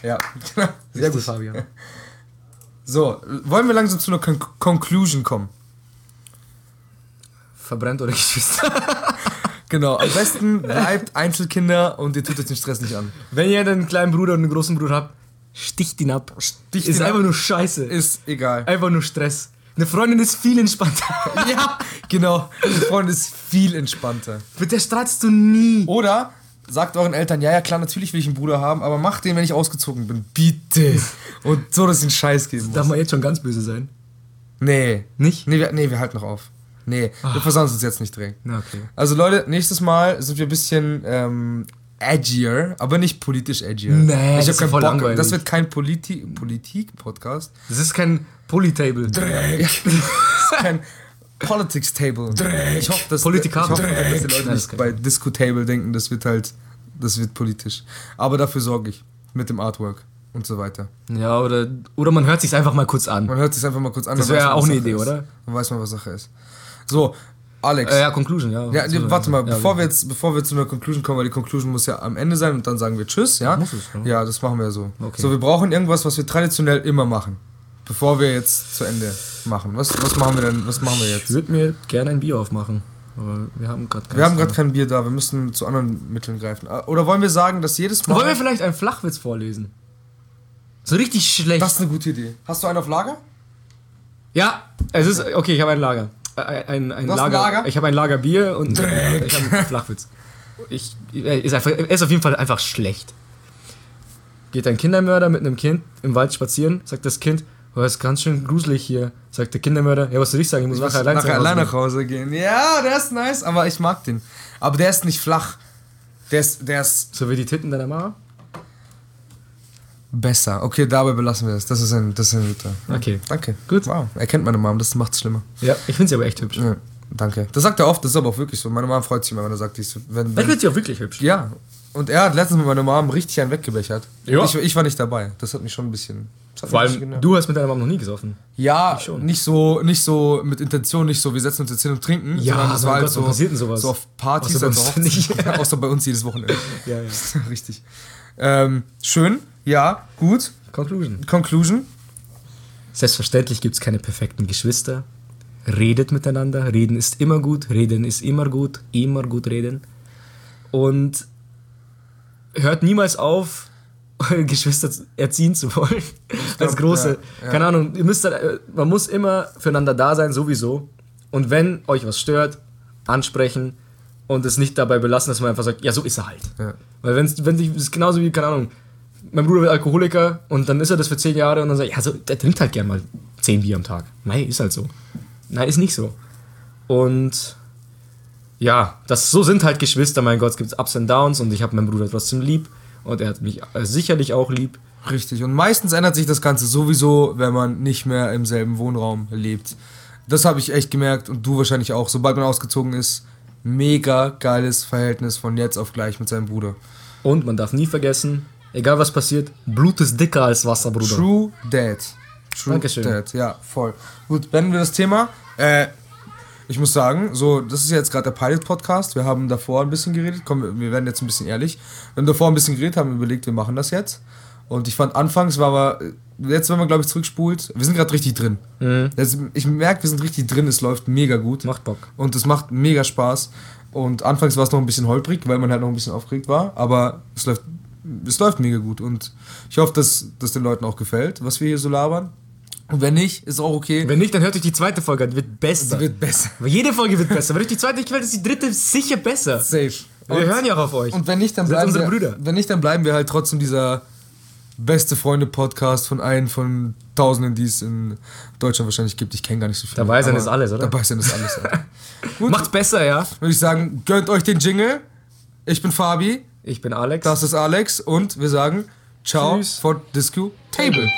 Ja, sehr gut. Fabian. So, wollen wir langsam zu einer Con Conclusion kommen? Verbrennt oder Geschwister. Genau, am besten bleibt Einzelkinder und ihr tut euch den Stress nicht an. Wenn ihr einen kleinen Bruder und einen großen Bruder habt, sticht ihn ab. Sticht ist ihn einfach ab. nur Scheiße. Ist egal. einfach nur Stress. Eine Freundin ist viel entspannter. Ja, genau. Ein Freund ist viel entspannter. Mit der streitst du nie. Oder sagt euren Eltern, ja, ja, klar, natürlich will ich einen Bruder haben, aber macht den, wenn ich ausgezogen bin. Bitte. Und so, dass es den Scheiß geben muss. Darf man jetzt schon ganz böse sein? Nee. Nicht? Nee, wir, nee, wir halten noch auf. Nee, wir versauen uns jetzt nicht. Na, okay. Also Leute, nächstes Mal sind wir ein bisschen ähm, edgier, aber nicht politisch edgier. Nee, ich das ist voll langweilig. Das wird kein Politi Politik-Podcast. Das ist kein Polytable. Ja, das ist kein Politics-Table. Ich hoffe, dass, ich Politikable. hoffe, dass die Leute Nein, nicht bei Disco-Table denken, das wird halt, das wird politisch. Aber dafür sorge ich. Mit dem Artwork und so weiter. Ja, oder, oder man hört sich einfach mal kurz an. Man hört sich einfach mal kurz an. Das wäre man, auch eine Sache Idee, ist. oder? Dann weiß man, was Sache ist. So, Alex. Äh, ja, Conclusion, ja. Ja, nee, warte mal, ja, bevor, ja. wir jetzt, bevor wir zu einer Conclusion kommen, weil die Conclusion muss ja am Ende sein und dann sagen wir Tschüss, ja? Muss es, ja. Ja, das machen wir so. Okay. So, wir brauchen irgendwas, was wir traditionell immer machen, bevor wir jetzt zu Ende machen. Was, was machen wir denn, was machen wir Ich jetzt? würde mir gerne ein Bier aufmachen. Aber wir haben gerade Wir haben gerade kein Bier da, wir müssen zu anderen Mitteln greifen. Ah, Oder wollen wir sagen, dass jedes Mal... Wollen wir vielleicht einen Flachwitz vorlesen? So richtig schlecht. das ist eine gute Idee. Hast du einen auf Lager? Ja, es ist. Okay, ich habe ein Lager. Äh, Ein, ein hast ein Lager, Lager? Ich habe ein Lager Bier und ich habe einen Flachwitz. Ich, er ist, einfach, er ist auf jeden Fall einfach schlecht. Geht ein Kindermörder mit einem Kind im Wald spazieren, sagt das Kind, oh, es ist ganz schön gruselig hier. Sagt der Kindermörder, ja, was soll ich sagen, ich muss nachher allein nachher allein nach Hause gehen. Ja, der ist nice, aber ich mag den. Aber der ist nicht flach. Der ist, der ist So wie die Titten deiner Mama? besser. Okay, dabei belassen wir es. Das ist ein, das ist ein guter. Okay. Danke. Gut. Wow. Er kennt meine Mom, das macht's schlimmer. Ja, ich finde sie aber echt hübsch. Ja, danke. Das sagt er oft, das ist aber auch wirklich so. Meine Mom freut sich immer, wenn er sagt, ich so, wenn, Ich wenn, finde sie auch wirklich hübsch. Ja. Und er hat letztens mit meiner Mom richtig einen weggebechert. Ja. Ich, ich war nicht dabei. Das hat mich schon ein bisschen. Das Vor allem, genervt. du hast mit deiner Mama noch nie gesoffen. Ja, nicht so, nicht so mit Intention, nicht so, wir setzen uns jetzt hin und trinken. Ja, sondern mein war halt Gott, so, passiert denn sowas? so auf Partys, Außer bei also uns nicht. außer bei uns jedes Wochenende. Ja, ja. Richtig. Ähm, schön, ja, gut. Conclusion. Conclusion. Selbstverständlich gibt es keine perfekten Geschwister. Redet miteinander. Reden ist immer gut. Reden ist immer gut. Immer gut reden. Und hört niemals auf, eure Geschwister erziehen zu wollen. Als große. ja, ja. Keine Ahnung. Ihr müsst, äh, man muss immer füreinander da sein, sowieso. Und wenn euch was stört, ansprechen und es nicht dabei belassen, dass man einfach sagt, ja, so ist er halt. Ja. Weil wenn's, wenn ich, das ist genauso wie, keine Ahnung, mein Bruder wird Alkoholiker und dann ist er das für zehn Jahre und dann sagt, ja, so, der trinkt halt gern mal zehn Bier am Tag. Nein, ist halt so. Nein, ist nicht so. Und ja, das, so sind halt Geschwister, mein Gott, es gibt Ups und Downs und ich habe meinen Bruder trotzdem lieb und er hat mich sicherlich auch lieb. Richtig. Und meistens ändert sich das Ganze sowieso, wenn man nicht mehr im selben Wohnraum lebt. Das habe ich echt gemerkt und du wahrscheinlich auch. Sobald man ausgezogen ist, mega geiles Verhältnis von jetzt auf gleich mit seinem Bruder. Und man darf nie vergessen, egal was passiert, Blut ist dicker als Wasser, Bruder. True Dad. True Dankeschön. Dad. Ja, voll. Gut, beenden wir das Thema. Äh, ich muss sagen, so, das ist jetzt gerade der Pilot-Podcast. Wir haben davor ein bisschen geredet. Komm, wir- werden jetzt ein bisschen ehrlich. Wir haben davor ein bisschen geredet, haben überlegt, wir machen das jetzt. Und ich fand, anfangs war aber, jetzt, wenn man, glaube ich, zurückspult, wir sind gerade richtig drin. Das, ich merke, wir sind richtig drin, es läuft mega gut. Macht Bock. Und es macht mega Spaß. Und anfangs war es noch ein bisschen holprig, weil man halt noch ein bisschen aufgeregt war. Aber es läuft, es läuft mega gut. Und ich hoffe, dass das den Leuten auch gefällt, was wir hier so labern. Und wenn nicht, ist auch okay. Wenn nicht, dann hört euch die zweite Folge an, die wird besser. Sie wird besser. Jede Folge wird besser. Wenn euch die zweite nicht gefällt, ist die dritte sicher besser. Safe. Wir hören ja auch auf euch. Und wenn nicht, dann bleiben unsere wir, Brüder. Wenn nicht, dann bleiben wir halt trotzdem dieser, beste Freunde-Podcast von einem von Tausenden, die es in Deutschland wahrscheinlich gibt. Ich kenne gar nicht so viele. Dabei sein ist alles, oder? Dabei sein ist alles. Gut, Macht's besser, ja? würde ich sagen, gönnt euch den Jingle. Ich bin Fabi, Ich bin Alex. das ist Alex und wir sagen Ciao Tschüss. for Disco Table.